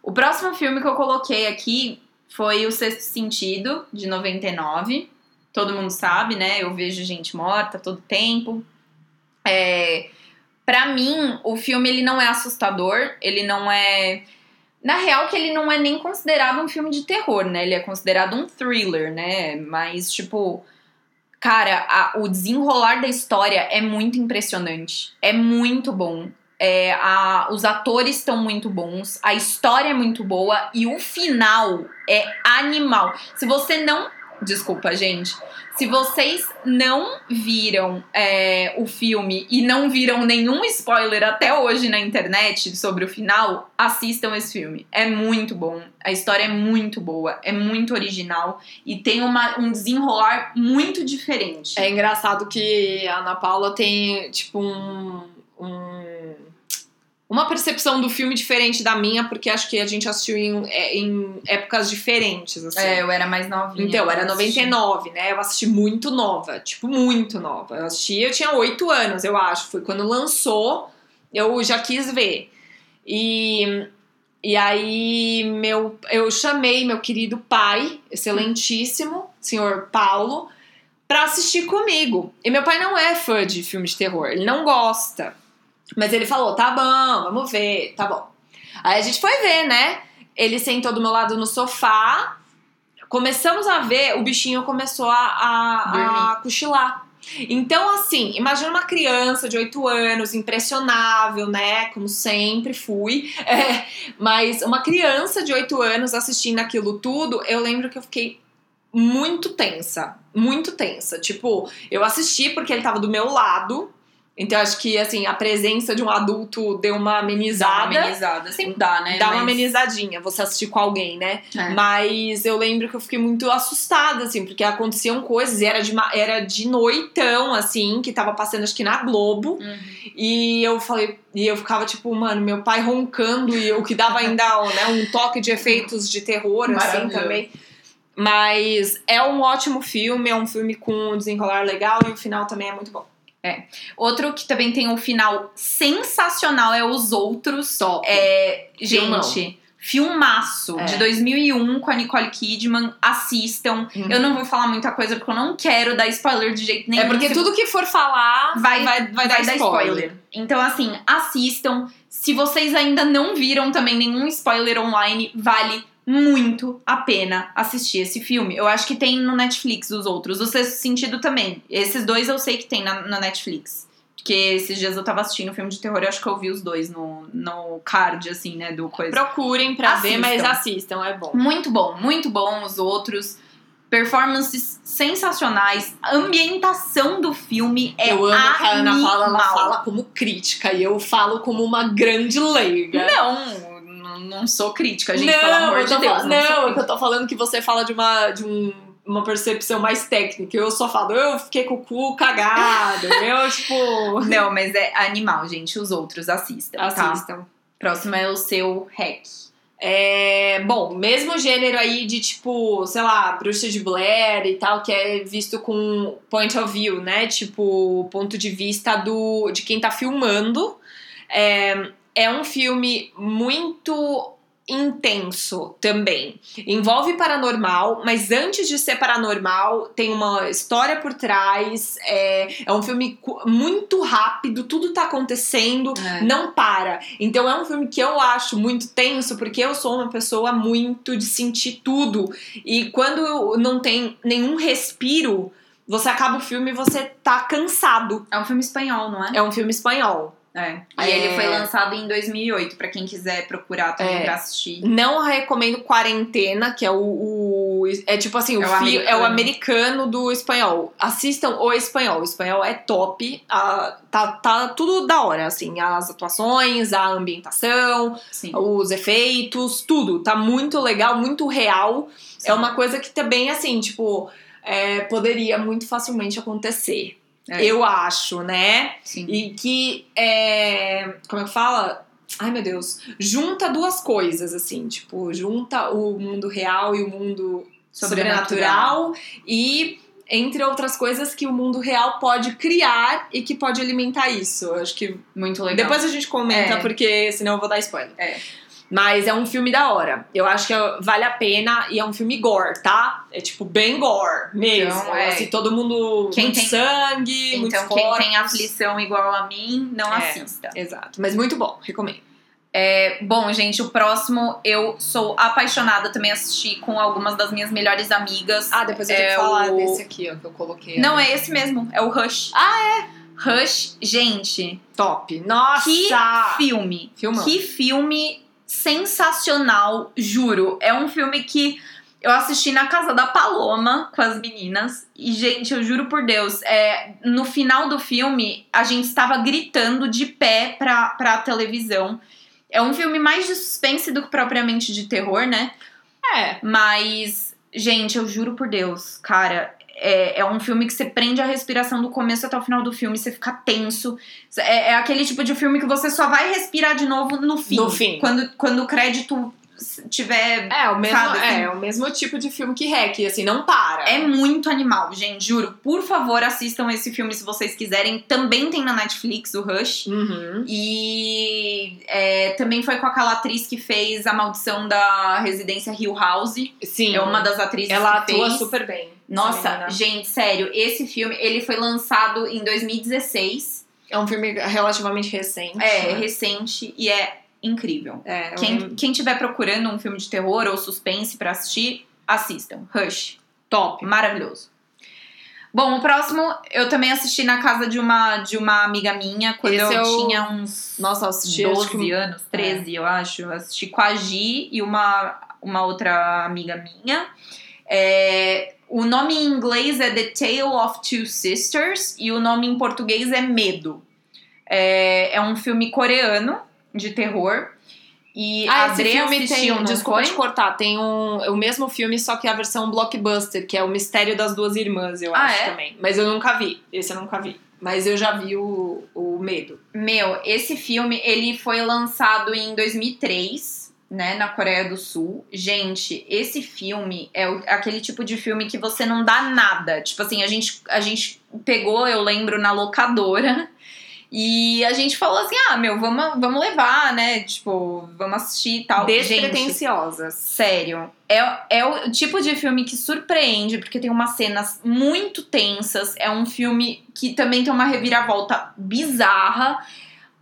o próximo filme que eu coloquei aqui foi O Sexto Sentido, de 99. Todo mundo sabe, né? Eu vejo gente morta todo tempo. É, para mim, o filme ele não é assustador, ele não é. Na real, que ele não é nem considerado um filme de terror, né? Ele é considerado um thriller, né? Mas, tipo. Cara, a- o desenrolar da história é muito impressionante. É muito bom. É, a- os atores estão muito bons, a história é muito boa e o final é animal. Se você não. Desculpa, gente. Se vocês não viram é, o filme e não viram nenhum spoiler até hoje na internet sobre o final, assistam esse filme. É muito bom. A história é muito boa, é muito original e tem uma- um desenrolar muito diferente. É engraçado que a Ana Paula tem, tipo, um, um- uma percepção do filme diferente da minha, porque acho que a gente assistiu em, é, em épocas diferentes, assim. É, eu era mais novinha. Então, era quando assisti. 99, né? Eu assisti muito nova, tipo, muito nova. Eu assisti, eu tinha 8 anos, eu acho. Foi quando lançou, eu já quis ver. E, e aí, meu, eu chamei meu querido pai, excelentíssimo, senhor Paulo, pra assistir comigo. E meu pai não é fã de filme de terror, ele não gosta. Mas ele falou: tá bom, vamos ver, tá bom. Aí a gente foi ver, né? Ele sentou do meu lado no sofá. Começamos a ver, o bichinho começou a, a, a cochilar. Então, assim, imagina uma criança de 8 anos, impressionável, né? Como sempre fui. É, mas uma criança de 8 anos assistindo aquilo tudo, eu lembro que eu fiquei muito tensa. Muito tensa. Tipo, eu assisti porque ele tava do meu lado. Então acho que assim, a presença de um adulto deu uma Dá uma amenizada. amenizada. Sempre dá, né? Dá uma Mas- amenizadinha você assistir com alguém, né? É. Mas eu lembro que eu fiquei muito assustada, assim, porque aconteciam coisas e era de, ma- era de noitão, assim, que tava passando acho que na Globo. Uhum. E eu falei, e eu ficava tipo, mano, meu pai roncando e o que dava ainda né, um toque de efeitos de terror, assim, também. Mas é um ótimo filme, é um filme com um desenrolar legal e o final também é muito bom. Outro que também tem um final sensacional é Os Outros. Top. É, gente, filmaço É. de 2001 com a Nicole Kidman. Assistam. Uhum. Eu não vou falar muita coisa porque eu não quero dar spoiler de jeito nenhum. É porque tudo que for falar vai, vai, vai, dar, spoiler. Então, assim, assistam. Se vocês ainda não viram também nenhum spoiler online, vale muito a pena assistir esse filme. Eu acho que tem no Netflix os outros. O Sexto Sentido também. Esses dois eu sei que tem na, na Netflix. Porque esses dias eu tava assistindo filme de terror e acho que eu vi os dois no, no card, assim, né, do coisa. Procurem pra ver, Assistam. mas assistam, é bom. Muito bom, muito bom os outros. Performances sensacionais. A ambientação do filme é eu amo que a Ana Paula ela animal. fala como crítica e eu falo como uma grande leiga. Não, não, não sou crítica, gente, pelo amor de Deus. não, não, é eu tô falando que você fala de uma de um, uma percepção mais técnica. Eu só falo, eu fiquei com o cu cagado. eu, tipo. Não, mas é animal, gente. Os outros assistam, tá? Assistam. Próximo é o seu hack. É, bom, mesmo gênero aí de tipo, sei lá, Bruxa de Blair e tal, que é visto com point of view, né? Tipo, ponto de vista do de quem tá filmando. É, é um filme muito intenso também. Envolve paranormal, mas antes de ser paranormal, tem uma história por trás. É, é um filme muito rápido, tudo tá acontecendo não para. Então é um filme que eu acho muito tenso, porque eu sou uma pessoa muito de sentir tudo. E quando não tem nenhum respiro, você acaba o filme e você tá cansado. É um filme espanhol, não é? É um filme espanhol. É. E É. ele foi lançado em 2008, pra quem quiser procurar também É. pra assistir. Não recomendo Quarentena, que é o. o- é tipo assim, o, É o fi- é o americano. do espanhol. Assistam o espanhol. O espanhol é top. ah, tá, tá tudo da hora, assim. As atuações, a ambientação, Sim. os efeitos, tudo. Tá muito legal, muito real. Sim. É uma coisa que também, assim, tipo, é, poderia muito facilmente acontecer. É. Eu acho, né? Sim. E que é. Como é que fala? Ai meu Deus. Junta duas coisas, assim, tipo, junta o mundo real e o mundo sobrenatural. e. Entre outras coisas que o mundo real pode criar e que pode alimentar isso. Eu acho que Muito legal. depois a gente comenta, É. porque senão eu vou dar spoiler. É. Mas é um filme da hora. Eu acho que é- vale a pena e é um filme gore, tá? É tipo bem gore mesmo. Então, é. Assim, todo mundo Quem muito tem- sangue, muito Então, quem tem aflição igual a mim, não É. assista. Exato. Mas muito bom, recomendo. É, bom, gente, o próximo eu sou apaixonada também assisti com algumas das minhas melhores amigas. Ah, depois eu É tenho que falar o- desse aqui, ó, que eu coloquei. Não, ali. é esse mesmo, é o Rush. Ah, é? Rush, gente, top. Nossa! que filme. Filmão. Que filme sensacional, juro. É um filme que eu assisti na casa da Paloma com as meninas. E, gente, eu juro por Deus, é, no final do filme, a gente estava gritando de pé pra, pra televisão. É um filme mais de suspense do que propriamente de terror, né? É. Mas, gente, eu juro por Deus, cara. É, é um filme que você prende a respiração do começo até o final do filme, você fica tenso. É, é aquele tipo de filme que você só vai respirar de novo no fim. No fim. Quando, quando o crédito tiver. É, o mesmo, Sabe, assim? é, o mesmo tipo de filme que Hack, assim, não para. É muito animal, gente, juro. Por favor, assistam esse filme se vocês quiserem. Também tem na Netflix, o Rush. Uhum. E é, também foi com aquela atriz que fez A Maldição da Residência Hill House. Sim. É uma das atrizes Ela que atua fez. super bem. Nossa, gente, sério, esse filme, ele foi lançado em 2016. É um filme relativamente recente. É, né? recente e é incrível. É, eu Quem, lembro. quem tiver procurando um filme de terror ou suspense pra assistir, assistam. Rush. top. Maravilhoso. Bom, o próximo eu também assisti na casa de uma, de uma amiga minha quando Esse eu é tinha uns Nossa, eu assisti acho 12 que- anos, 13, eu acho. Eu assisti com a Gi e uma, uma outra amiga minha. É, o nome em inglês é The Tale of Two Sisters e o nome em português é Medo. É, é um filme coreano de terror. E Ah, a esse Dre filme assistiu, tem. Desculpa foi? te cortar, tem um, o mesmo filme, só que a versão blockbuster, que é o Mistério das Duas Irmãs, eu Ah, acho é? também. Mas eu nunca vi. Esse eu nunca vi. Mas eu já vi o, o Medo. Meu, esse filme, ele foi lançado em 2003, né, na Coreia do Sul. Gente, esse filme é o- aquele tipo de filme que você não dá nada. Tipo assim, a gente, a gente pegou, eu lembro, na locadora. E a gente falou assim: ah, meu, vamos, vamos levar, né? Tipo, vamos assistir e tal. Gente, Despretensiosas. Sério, é, é o tipo de filme que surpreende, porque tem umas cenas muito tensas. É um filme que também tem uma reviravolta bizarra.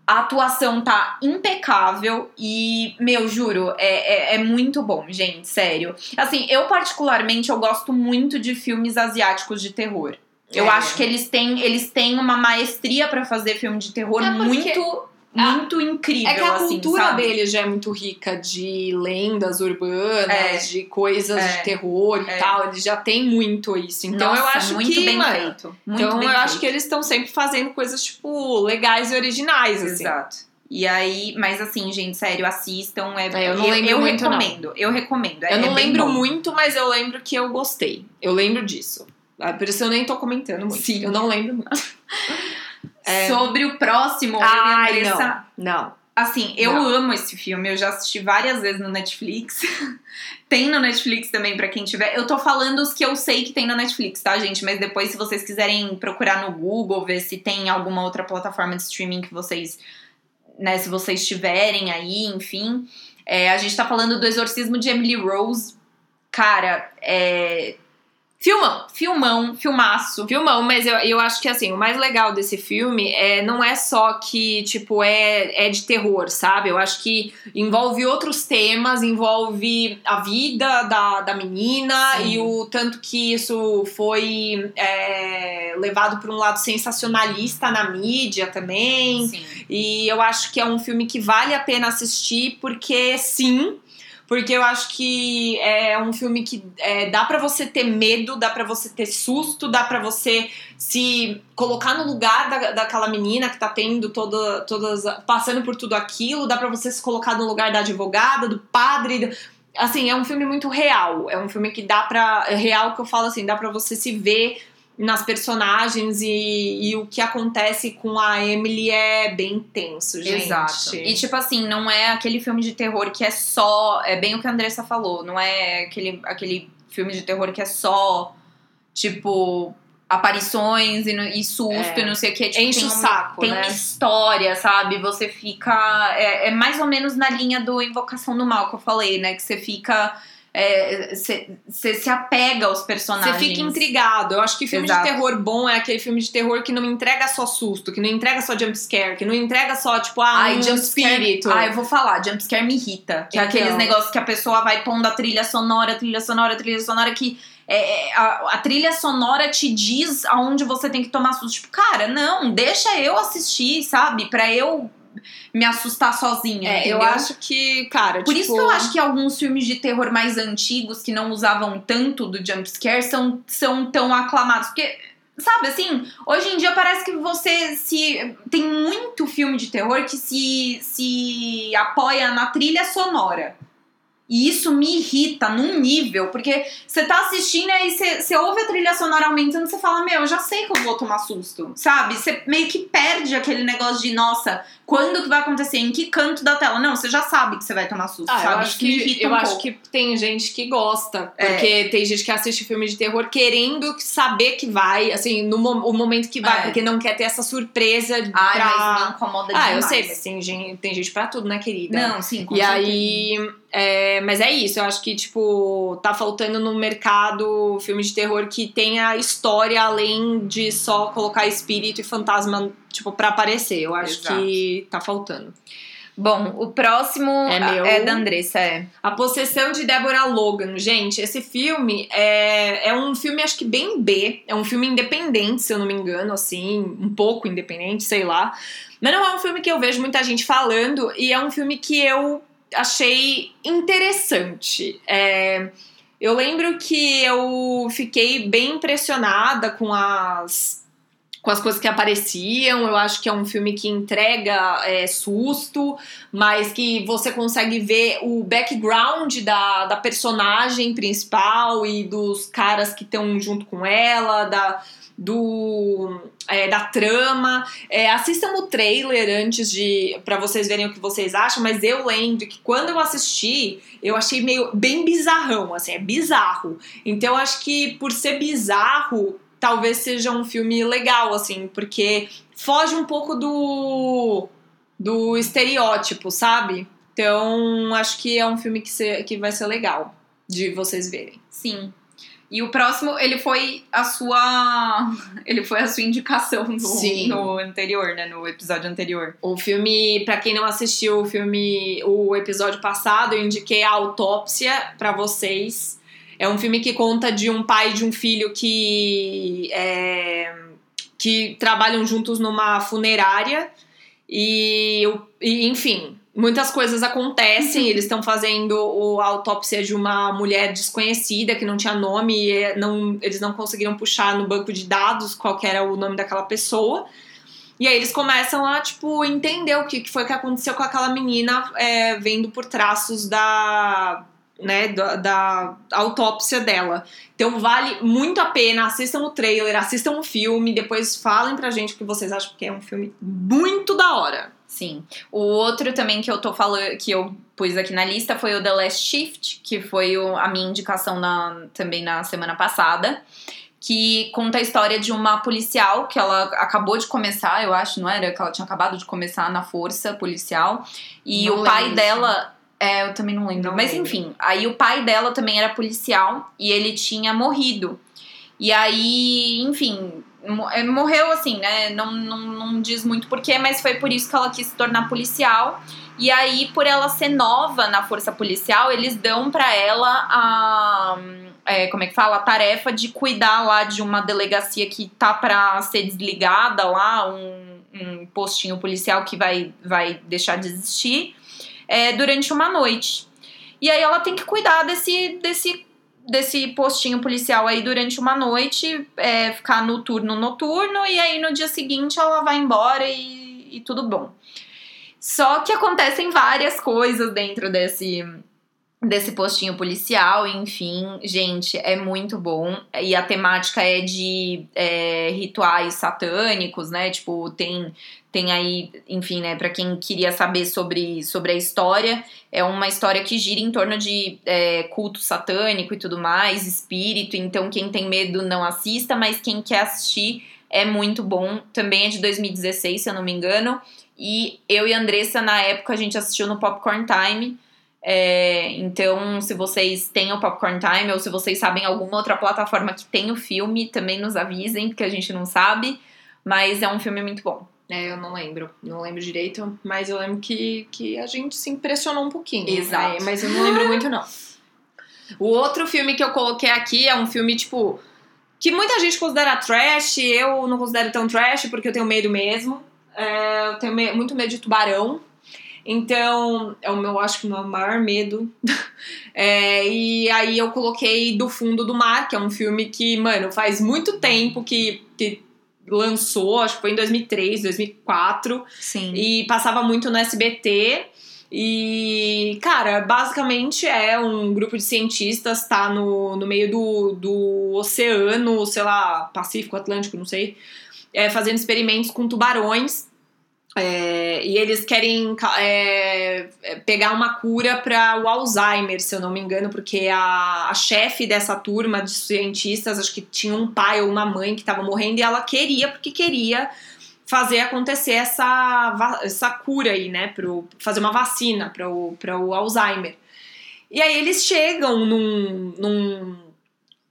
A atuação tá impecável e, meu, juro, é, é, é muito bom, gente, sério. Assim, eu particularmente, eu gosto muito de filmes asiáticos de terror. Eu É. acho que eles têm, eles têm uma maestria pra fazer filme de terror É muito, muito incrível, É que a assim, cultura sabe? deles já é muito rica de lendas urbanas, É. de coisas É. de terror e É. tal. Eles já têm muito isso. Então eu Nossa, acho muito que. bem mano, feito. Muito então bem eu acho feito. que eles estão sempre fazendo coisas, tipo, legais e originais, assim. Exato. E aí, mas assim, gente, sério, assistam. É, É, eu não lembro muito, não. recomendo. Eu recomendo. é- Eu não é lembro bom. muito, mas eu lembro que eu gostei. Eu lembro disso. Ah, Por isso eu nem tô comentando muito. Sim. Eu não lembro muito. É. Sobre o próximo, eu Ai, e a Andressa. não. Não. Assim, eu Não. amo esse filme, eu já assisti várias vezes no Netflix. tem no Netflix também pra quem tiver. Eu tô falando os que eu sei que tem no Netflix, tá, gente? Mas depois, se vocês quiserem procurar no Google, ver se tem alguma outra plataforma de streaming que vocês, né, se vocês tiverem aí, enfim. É, a gente tá falando do Exorcismo de Emily Rose. Cara, é. Filmão. Filmão, filmaço. Filmão, mas eu, eu acho que assim, o mais legal desse filme é não é só que, tipo, é, é de terror, sabe? Eu acho que envolve outros temas, envolve a vida da, da menina Sim. e o tanto que isso foi é, levado para um lado sensacionalista na mídia também. Sim. E eu acho que é um filme que vale a pena assistir, porque sim. Porque eu acho que é um filme que é, dá pra você ter medo, dá pra você ter susto, dá pra você se colocar no lugar da, daquela menina que tá tendo toda, todas. passando por tudo aquilo, dá pra você se colocar no lugar da advogada, do padre. Assim, é um filme muito real. É um filme que dá pra. É real que eu falo assim, dá pra você se ver nas personagens e, e o que acontece com a Emily é bem tenso, gente. Exato. E tipo assim, não é aquele filme de terror que é só. É bem o que a Andressa falou. Não é aquele, aquele filme de terror que é só, tipo, aparições e, e susto É. e não sei o que. Tipo, Enche tem o um- saco, Tem né? uma história, sabe? Você fica. É, é mais ou menos na linha do Invocação do Mal que eu falei, né? Que você fica. É, Você você se apega aos Você personagens. fica intrigado. Eu acho que filme Exato. de terror bom é aquele filme de terror que não entrega só susto, que não entrega só jumpscare, que não entrega só, tipo, ah, Ai, um jumpscare. espírito. Ah, eu vou falar, jumpscare me irrita. Que é Então. aqueles negócios que a pessoa vai pondo a trilha sonora, trilha sonora, trilha sonora, que é, é, a, a trilha sonora te diz aonde você tem que tomar susto. Tipo, cara, não, deixa eu assistir, sabe? Pra eu me assustar sozinha. É, eu acho que, cara, Por tipo, isso que eu acho que alguns filmes de terror mais antigos que não usavam tanto do jumpscare são, são tão aclamados. Porque, sabe assim, hoje em dia parece que você se. Tem muito filme de terror que se, se apoia na trilha sonora. E isso me irrita num nível, porque você tá assistindo e aí você, você ouve a trilha sonora aumentando e você fala, meu, eu já sei que eu vou tomar susto, sabe? Você meio que perde aquele negócio de, nossa, quando que vai acontecer? Em que canto da tela? Não, você já sabe que você vai tomar susto, Ah, eu sabe? acho Isso me que, irrita eu um acho pouco. que tem gente que gosta. É. Porque tem gente que assiste filme de terror querendo saber que vai, assim, no o momento que vai, É. porque não quer ter essa surpresa Ai, pra. mas me incomoda ah, demais. eu sei, mas tem gente, tem gente pra tudo, né, querida? Não, sim, com E certeza. aí. É, mas é isso, eu acho que, tipo, tá faltando no mercado filme de terror que tenha história além de só colocar espírito e fantasma, tipo, pra aparecer. Eu acho Exato. que tá faltando. Bom, o próximo É meu. é da Andressa, é. A Possessão de Deborah Logan. Gente, esse filme é, é um filme, acho que bem B. É um filme independente, se eu não me engano, assim, um pouco independente, sei lá. Mas não é um filme que eu vejo muita gente falando, e é um filme que eu achei interessante. É, eu lembro que eu fiquei bem impressionada com as com as coisas que apareciam. Eu acho que é um filme que entrega é, susto, mas que você consegue ver o background da, da personagem principal e dos caras que estão junto com ela, da, do é, da trama. É, assistam o trailer antes de para vocês verem o que vocês acham, mas eu lembro que quando eu assisti, eu achei meio bem bizarrão, assim, é bizarro. Então acho que por ser bizarro, talvez seja um filme legal, assim, porque foge um pouco do, do estereótipo, sabe? Então, acho que é um filme que, se, que vai ser legal de vocês verem. Sim. E o próximo, ele foi a sua. Ele foi a sua indicação no, Sim. no anterior, né? No episódio anterior. O filme, pra quem não assistiu o filme, o episódio passado, eu indiquei a autópsia pra vocês. É um filme que conta de um pai e de um filho que, é, que trabalham juntos numa funerária. E, e enfim, muitas coisas acontecem. Eles estão fazendo o, a autópsia de uma mulher desconhecida que não tinha nome. E não, eles não conseguiram puxar no banco de dados qual era o nome daquela pessoa. E aí eles começam a, tipo, entender o que, que foi que aconteceu com aquela menina é, vendo por traços da, né, da, da, autópsia dela. Então vale muito a pena, assistam o trailer, assistam o filme, depois falem pra gente o que vocês acham, porque é um filme muito da hora. Sim. O outro também que eu tô falando, que eu pus aqui na lista foi o The Last Shift, que foi o, a minha indicação na, também na semana passada. Que conta a história de uma policial que ela acabou de começar, eu acho, não era? Que ela tinha acabado de começar na força policial. E Não o pai lembro, dela. É, eu também não lembro. Não Mas lembro. enfim, aí o pai dela também era policial e ele tinha morrido. E aí, enfim, morreu assim, né? Não, não, não diz muito porquê, mas foi por isso que ela quis se tornar policial. E aí, por ela ser nova na força policial, eles dão pra ela a. é, como é que fala? A tarefa de cuidar lá de uma delegacia que tá pra ser desligada lá, um, um postinho policial que vai, vai deixar de existir, é, durante uma noite. E aí ela tem que cuidar desse, desse desse postinho policial aí durante uma noite, é, ficar no turno noturno, e aí no dia seguinte ela vai embora e, e tudo bom. Só que acontecem várias coisas dentro desse, desse postinho policial, enfim, gente, é muito bom. E a temática é de é, rituais satânicos, né? Tipo, tem, tem aí, enfim, né, pra quem queria saber sobre, sobre a história, é uma história que gira em torno de é, culto satânico e tudo mais, espírito, então quem tem medo não assista, mas quem quer assistir é muito bom. Também é de 2016, se eu não me engano. E eu e a Andressa, na época, a gente assistiu no Popcorn Time. É, então, se vocês têm o Popcorn Time ou se vocês sabem alguma outra plataforma que tem o filme, também nos avisem, porque a gente não sabe. Mas é um filme muito bom. É, eu não lembro, não lembro direito, mas eu lembro que, que a gente se impressionou um pouquinho. Exato. É, mas eu não lembro muito, não. O outro filme que eu coloquei aqui é um filme, tipo, que muita gente considera trash, eu não considero tão trash porque eu tenho medo mesmo. É, eu tenho me- muito medo de tubarão. Então, é o meu, acho que o meu maior medo. É, e aí eu coloquei Do Fundo do Mar, que é um filme que, mano, faz muito tempo que, que lançou, acho que foi em 2003, 2004. Sim. E passava muito no SBT. E, cara, basicamente é um grupo de cientistas, tá no, no meio do, do oceano, sei lá, Pacífico, Atlântico, não sei, é, fazendo experimentos com tubarões. É, e eles querem é, é, pegar uma cura para o Alzheimer, se eu não me engano, porque a, a chefe dessa turma de cientistas, acho que tinha um pai ou uma mãe que estava morrendo e ela queria, porque queria fazer acontecer essa, essa cura aí, né? Pro, fazer uma vacina para o, o Alzheimer. E aí eles chegam num, num,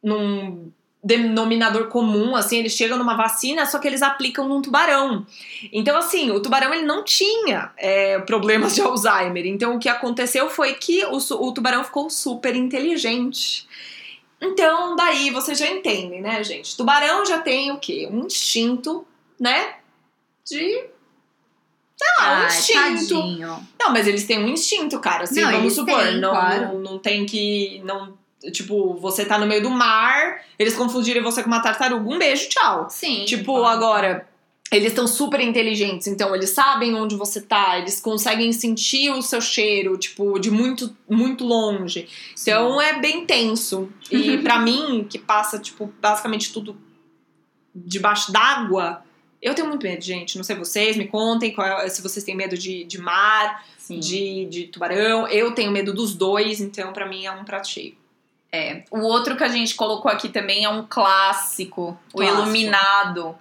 num denominador comum, assim, eles chegam numa vacina, só que eles aplicam num tubarão. Então, assim, o tubarão ele não tinha é, problemas de Alzheimer. Então, o que aconteceu foi que o, o tubarão ficou super inteligente. Então, daí vocês já entendem, né, gente? Tubarão já tem o quê? Um instinto, né? De. Sei lá, um Ai, instinto. tadinho. Não, mas eles têm um instinto, cara. Assim, Não, vamos supor, têm, não, claro. não, não tem que. Não Tipo, você tá no meio do mar, eles confundirem você com uma tartaruga, um beijo, tchau. Sim. Tipo, agora, eles estão super inteligentes, então eles sabem onde você tá, eles conseguem sentir o seu cheiro, tipo, de muito, muito longe. Então é bem tenso. E pra mim, que passa, tipo, basicamente tudo debaixo d'água, eu tenho muito medo, gente. Não sei vocês, me contem qual é- se vocês têm medo de, de mar, Sim. de, de tubarão. Eu tenho medo dos dois, então pra mim é um prato cheio. É. O outro que a gente colocou aqui também é um clássico, o Clássico. Iluminado.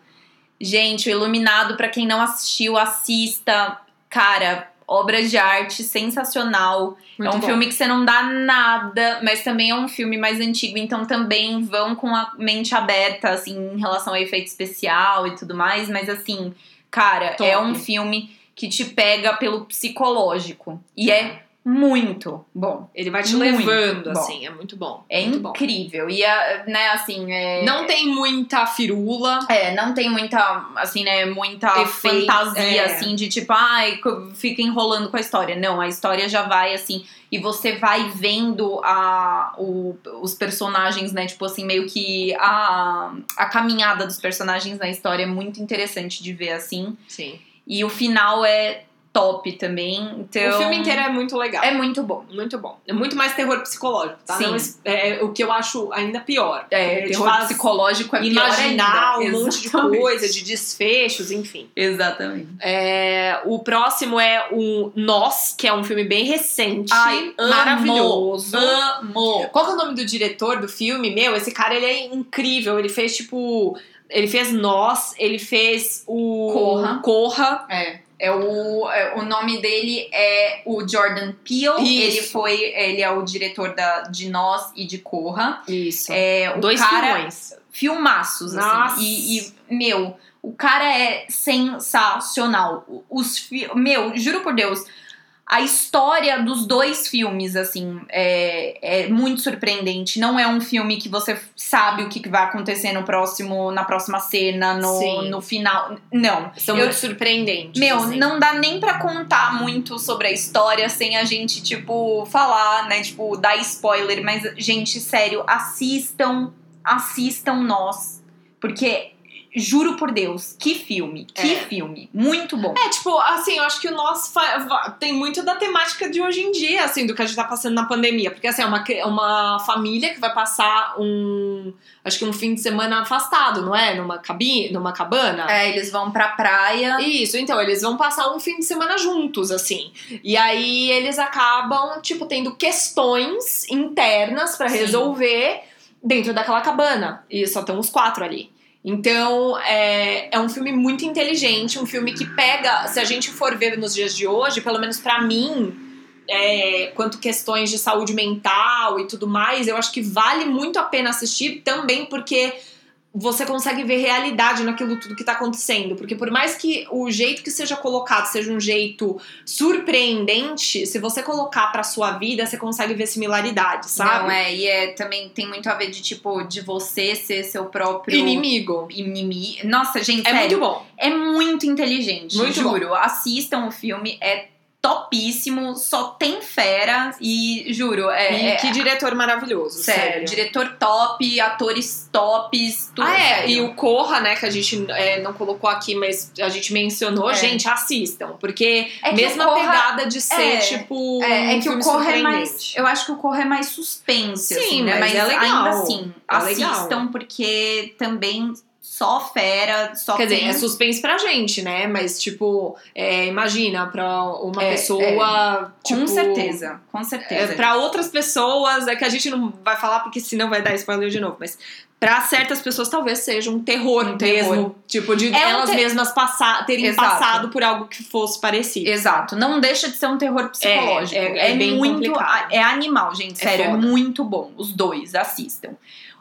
Gente, o Iluminado, pra quem não assistiu, assista. Cara, obra de arte sensacional. Muito é um bom. filme que você não dá nada, mas também é um filme mais antigo, então também vão com a mente aberta, assim, em relação a efeito especial e tudo mais. Mas assim, cara, Top. é um filme que te pega pelo psicológico. E é muito bom. Ele vai te Muito levando, bom. assim, é muito bom. É muito bom. incrível. E, a- né, assim, é... Não tem muita firula. É, não tem muita, assim, né, muita Efeito, fantasia, é. assim, de tipo, ai, fica enrolando com a história. Não, a história já vai, assim, e você vai vendo a, o- os personagens, né, tipo assim, meio que a, a caminhada dos personagens na história é muito interessante de ver, assim. Sim. E o final é top também, então... O filme inteiro é muito legal. É muito bom. Muito bom. É muito mais terror psicológico, tá? Sim. Não é, o que eu acho ainda pior. É, te terror psicológico é pior Imaginar um monte de coisa, de desfechos, enfim. Exatamente. É, o próximo é o Nós, que é um filme bem recente. Ai, maravilhoso. Amo. Qual que é o nome do diretor do filme? Meu, esse cara ele é incrível. Ele fez tipo. Ele fez Nós, ele fez o. Corra. Corra. É. É o, é, o nome dele é o Jordan Peele. Isso. Ele foi. Ele é o diretor da, de Nós e de Corra. Isso. É, o Dois cara, filmões. filmaços, Nossa. assim. E, e, meu, o cara é sensacional. Os Meu, juro por Deus. A história dos dois filmes, assim, é, é muito surpreendente. Não é um filme que você sabe o que vai acontecer no próximo, na próxima cena, no, Sim. no final. Não. São Eu- muito surpreendentes. Meu, assim. não dá nem pra contar muito sobre a história sem a gente, tipo, falar, né? Tipo, dar spoiler. Mas, gente, sério, assistam, assistam nós. Porque, juro por Deus, que filme, que É. filme. Muito bom. É, tipo, assim, eu acho que o nosso tem muito da temática de hoje em dia, assim, do que a gente tá passando na pandemia. Porque, assim, é uma, uma família que vai passar um. Acho que um fim de semana afastado, não é? Numa cabine, numa cabana. É, eles vão pra praia. Isso, então, eles vão passar um fim de semana juntos, assim. E aí eles acabam, tipo, tendo questões internas pra Sim. resolver dentro daquela cabana. E só estão os quatro ali. Então, é, é um filme muito inteligente, um filme que pega, se a gente for ver nos dias de hoje, pelo menos pra mim, é, quanto questões de saúde mental e tudo mais, eu acho que vale muito a pena assistir também porque você consegue ver realidade naquilo tudo que tá acontecendo. Porque por mais que o jeito que seja colocado seja um jeito surpreendente, se você colocar pra sua vida, você consegue ver similaridades, sabe? Não, é, e é, também tem muito a ver de, tipo, de você ser seu próprio Inimigo. inimigo. Nossa, gente, É sério. muito bom. É muito inteligente, Muito juro. Assistam o filme, é topíssimo, só tem fera e juro, é, e é- que diretor maravilhoso, sério, sério. diretor top, atores tops, tudo Ah, é. sério. E o Corra, né, que a gente é, não colocou aqui, mas a gente mencionou. É. Gente, assistam. Porque É mesma Corra- pegada de ser, é, tipo, É, é um que o Corra é mais. Eu acho que o Corra é mais suspense, Sim, assim, né? mas Mas é legal. ainda assim, É legal. assistam, porque também só fera, só Quer dizer, é suspense pra gente, né? Mas, tipo, é, imagina, pra uma É, pessoa. com tipo, certeza, com É, certeza. pra outras pessoas, é que a gente não vai falar porque senão vai dar spoiler de novo, mas pra certas pessoas talvez seja um terror Um terror. mesmo. Tipo, de É um elas te- mesmas passar, terem Exato. passado por algo que fosse parecido. Exato, não deixa de ser um terror psicológico. É, é- é muito. complicado. É animal, gente. É Sério, é, muito bom. Os dois, assistam.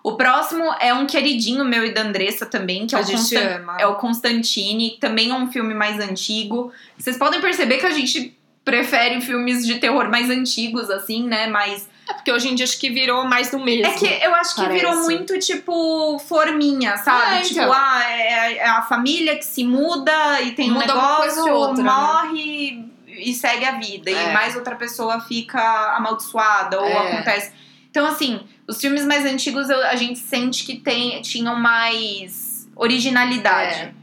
O próximo é um queridinho meu e da Andressa também, que é a o, gente Constan- ama. é o Constantine. Também é um filme mais antigo. Vocês podem perceber que a gente prefere filmes de terror mais antigos, assim, né? Mas. É porque hoje em dia acho que virou mais do mesmo. É que eu acho que parece. virou muito, tipo, forminha, sabe? É, tipo, então. ah, é, é a família que se muda e tem Muda um negócio, ou outra, né? morre e segue a vida. É. E mais outra pessoa fica amaldiçoada ou É. acontece. Então, assim, os filmes mais antigos eu- a gente sente que tem, tinham mais originalidade. É.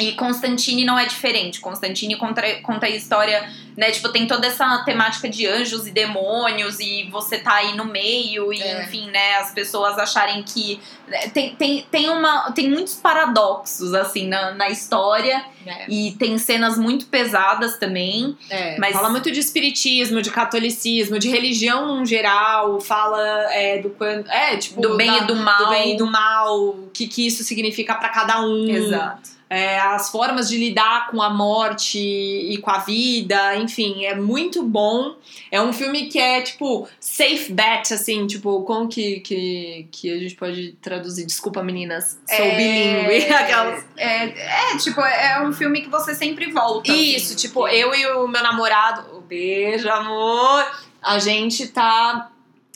E Constantine não é diferente. Constantine conta, conta a história, né? Tipo, tem toda essa temática de anjos e demônios, e você tá aí no meio, e É. enfim, né? As pessoas acharem que. né, Tem, tem, tem, uma, tem muitos paradoxos, assim, na, na história, É. e tem cenas muito pesadas também. É, Mas- Fala muito de espiritismo, de catolicismo, de religião no geral, fala é, do quando. É, tipo. Do bem da- e do mal. Do bem e do mal, o que, que isso significa pra cada um. Exato. É, as formas de lidar com a morte e com a vida, enfim, é muito bom. É um filme que é, tipo, safe bet, assim, tipo, como que, que, que a gente pode traduzir? Desculpa, meninas, sou É, bilíngue. Aquelas. É, é, tipo, é um filme que você sempre volta. Isso, assim, tipo, que- eu e o meu namorado, um beijo, amor, a gente tá.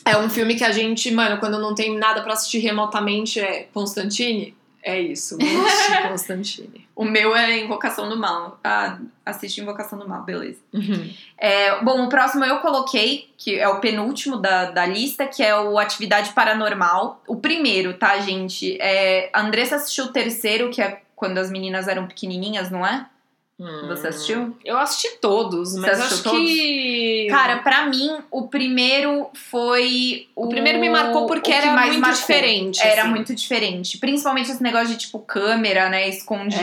É um filme que a gente, mano, quando não tem nada pra assistir remotamente, é Constantine. É isso, assistir Constantine. O meu é Invocação do Mal. Ah, assiste Invocação do Mal, beleza. Uhum. É, bom, o próximo eu coloquei, que é o penúltimo da, da lista, que é o Atividade Paranormal. O primeiro, tá, gente? É, a Andressa assistiu o terceiro, que é quando as meninas eram pequenininhas, não é? Você assistiu? Eu assisti todos, mas acho todos? que. Cara, pra mim, o primeiro foi o. o primeiro me marcou porque era mais muito marcou. diferente. Era assim. muito diferente. Principalmente esse negócio de, tipo, câmera, né, escondida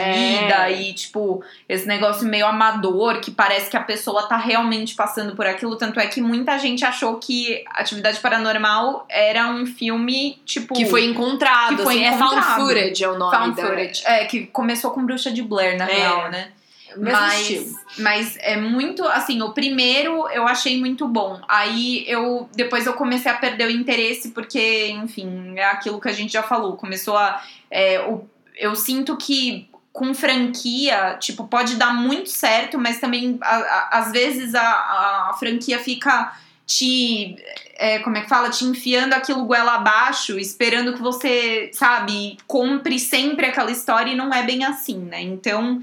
É. e, tipo, esse negócio meio amador que parece que a pessoa tá realmente passando por aquilo. Tanto é que muita gente achou que Atividade Paranormal era um filme, tipo. Que foi encontrado. Que foi assim, É found encontrado. footage é o nome Found da- footage. É, que começou com Bruxa de Blair, na É. real, né? Mesmo mas, estilo. mas é muito assim, o primeiro eu achei muito bom. Aí eu depois eu comecei a perder o interesse porque, enfim, é aquilo que a gente já falou, começou a é, o, eu sinto que com franquia, tipo, pode dar muito certo, mas também a- a- às vezes a, a, franquia fica te é, como é que fala? Te enfiando aquilo goela abaixo, esperando que você, sabe, compre sempre aquela história e não é bem assim, né? Então,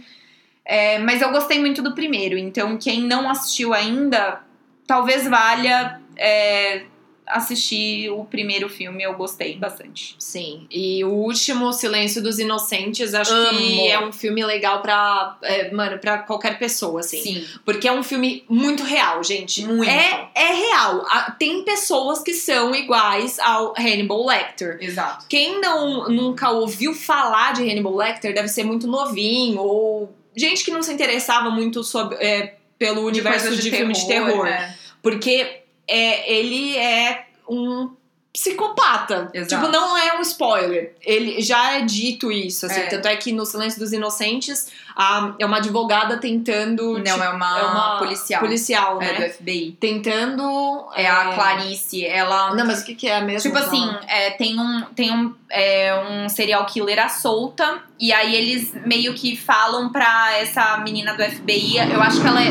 é, mas eu gostei muito do primeiro, então quem não assistiu ainda, talvez valha é, assistir o primeiro filme, eu gostei bastante. Sim. E o último, Silêncio dos Inocentes, acho Amo. que é um filme legal pra, é, mano, pra qualquer pessoa, assim. Sim. Porque é um filme muito real, gente. Muito. É, é real. Tem pessoas que são iguais ao Hannibal Lecter. Exato. Quem não nunca ouviu falar de Hannibal Lecter deve ser muito novinho ou gente que não se interessava muito sobre, é, pelo universo de, filme de terror. né? Porque é, ele é um psicopata. Exato. Tipo, não é um spoiler. Ele já é dito isso, assim. É. Tanto é que no Silêncio dos Inocentes a- é uma advogada tentando. Não, tipo, é uma, é uma policial. policial, É né? do FBI. Tentando. É a Clarice, ela Não, mas o que, que é mesmo? Tipo assim, é, tem um, tem um, é, um serial killer à solta, e aí eles meio que falam pra essa menina do FBI, eu acho que ela é.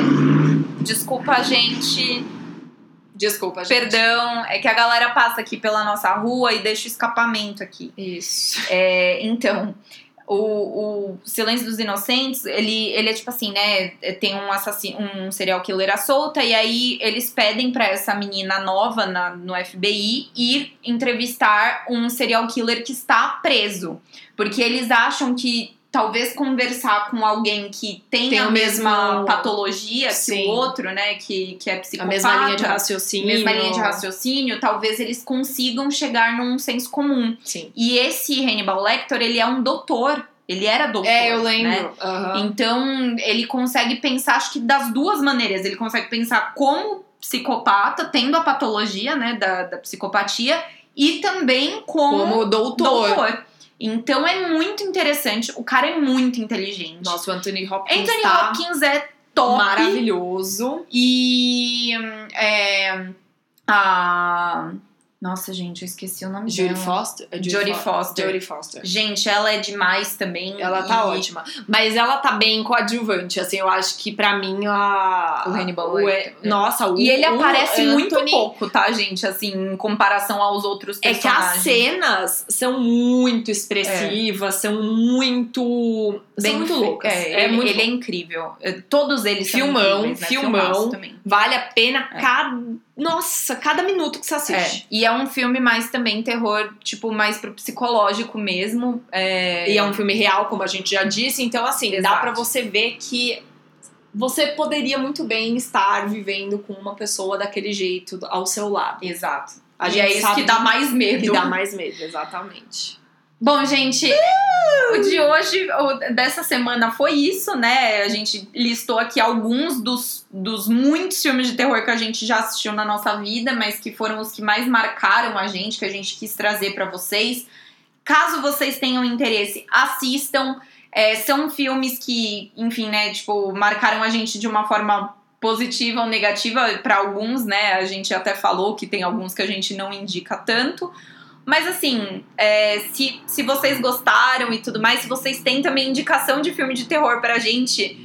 Desculpa, gente. Desculpa, gente. Perdão, é que a galera passa aqui pela nossa rua e deixa o escapamento aqui. Isso. É, então, o, o Silêncio dos Inocentes, ele, ele é tipo assim, né? Tem um assassino, um serial killer à solta, e aí eles pedem pra essa menina nova na, no FBI ir entrevistar um serial killer que está preso. Porque eles acham que talvez conversar com alguém que tem, Tem a mesma mesmo- patologia que Sim. o outro, né? Que, que é A psicopata mesma linha de raciocínio. mesma linha de raciocínio, talvez eles consigam chegar num senso comum. Sim. E esse Hannibal Lecter, ele é um doutor. Ele era doutor. É, eu né? lembro. Aham. Então, ele consegue pensar, acho que das duas maneiras. Ele consegue pensar como psicopata, tendo a patologia, né, da, da psicopatia, e também como, Como doutor. doutor. Então, é muito interessante. O cara é muito inteligente. Nossa, o Anthony Hopkins Anthony tá Hopkins é top. maravilhoso. E hum, é, a. Nossa, gente, eu esqueci o nome Jodie dela. Foster? É Jodie Foster. Jodie Foster. Gente, ela é demais também. Ela tá e- ótima. Mas ela tá bem coadjuvante, assim, eu acho que pra mim a... O Hannibal o- Lecter. Nossa, o E ele o aparece muito Anthony- pouco, tá, gente? Assim, em comparação aos outros É que personagens. as cenas são muito expressivas, são muito... são muito loucas. É, É, ele, muito ele é incrível. É, Todos eles Filmão, são incríveis, né? filmão. Vale a pena É. cada Nossa, cada minuto que você assiste. É, e é um filme mais também terror, tipo, mais pro psicológico mesmo. É... E é um filme real, como a gente já disse, então assim, Exato. dá pra você ver que você poderia muito bem estar vivendo com uma pessoa daquele jeito ao seu lado. Exato. A e gente é isso sabe que dá mais medo. Que dá mais medo, exatamente. Bom, gente, o de hoje, o dessa semana foi isso, né? A gente listou aqui alguns dos, dos muitos filmes de terror que a gente já assistiu na nossa vida, mas que foram os que mais marcaram a gente, que a gente quis trazer pra vocês. Caso vocês tenham interesse, assistam. É, são filmes que, enfim, né, tipo, marcaram a gente de uma forma positiva ou negativa para alguns, né? A gente até falou que tem alguns que a gente não indica tanto. Mas assim, é, se, se vocês gostaram e tudo mais, se vocês têm também indicação de filme de terror pra gente,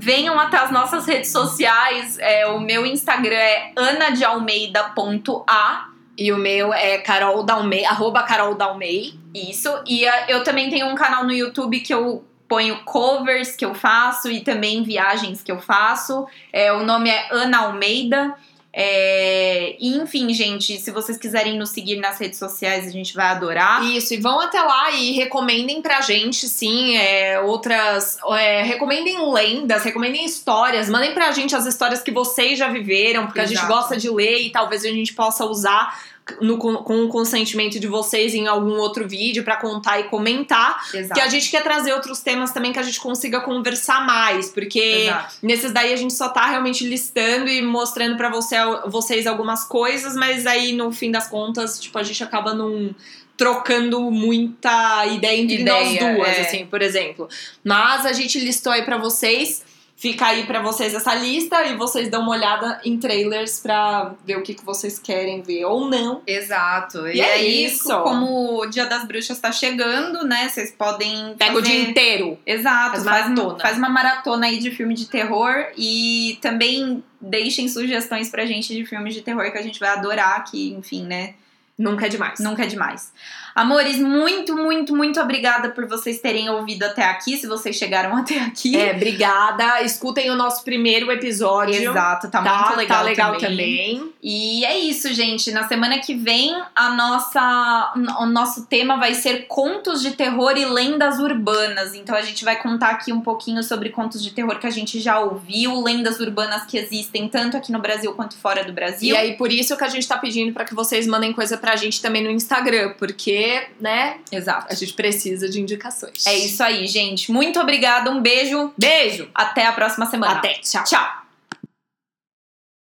venham até as nossas redes sociais. É, o meu Instagram é anadealmeida.a. E o meu é Carol Dalmei, arroba Carol Dalmei. Isso. E a- eu também tenho um canal no YouTube que eu ponho covers que eu faço e também viagens que eu faço. É, o nome é Ana Almeida. É, e, enfim, gente, se vocês quiserem nos seguir nas redes sociais, a gente vai adorar. Isso, e vão até lá e recomendem pra gente, sim, é, outras. é, recomendem lendas, recomendem histórias, mandem pra gente as histórias que vocês já viveram, porque a gente Exato. gosta de ler e talvez a gente possa usar. No- com, o consentimento de vocês em algum outro vídeo pra contar e comentar. Exato. Que a gente quer trazer outros temas também que a gente consiga conversar mais, porque Exato. nesses daí a gente só tá realmente listando e mostrando pra você, vocês algumas coisas, mas aí no fim das contas, tipo, a gente acaba não trocando muita ideia entre Ideia, nós duas, é. assim, por exemplo. Mas a gente listou aí pra vocês. Fica aí pra vocês essa lista e vocês dão uma olhada em trailers pra ver o que, que vocês querem ver ou não. Exato. E, E é aí, isso. como o Dia das Bruxas tá chegando, né? Vocês podem. Pega o fazer- dia inteiro. Exato, Faz maratona. faz uma maratona aí de filme de terror e também deixem sugestões pra gente de filmes de terror que a gente vai adorar, que, enfim, né? Nunca é demais. Nunca é demais. Amores, muito, muito, muito obrigada por vocês terem ouvido até aqui, se vocês chegaram até aqui. É, obrigada. Escutem o nosso primeiro episódio. Exato, tá, Tá, muito legal, tá legal também. também. E é isso, gente. Na semana que vem, a nossa, o nosso tema vai ser contos de terror e lendas urbanas. Então a gente vai contar aqui um pouquinho sobre contos de terror que a gente já ouviu, lendas urbanas que existem tanto aqui no Brasil quanto fora do Brasil. E aí, por isso que a gente tá pedindo pra que vocês mandem coisa pra gente também no Instagram, porque, né, Exato. a gente precisa de indicações. É isso aí, gente. Muito obrigada, um beijo. Beijo. Até a próxima semana. Até. Tchau. Tchau.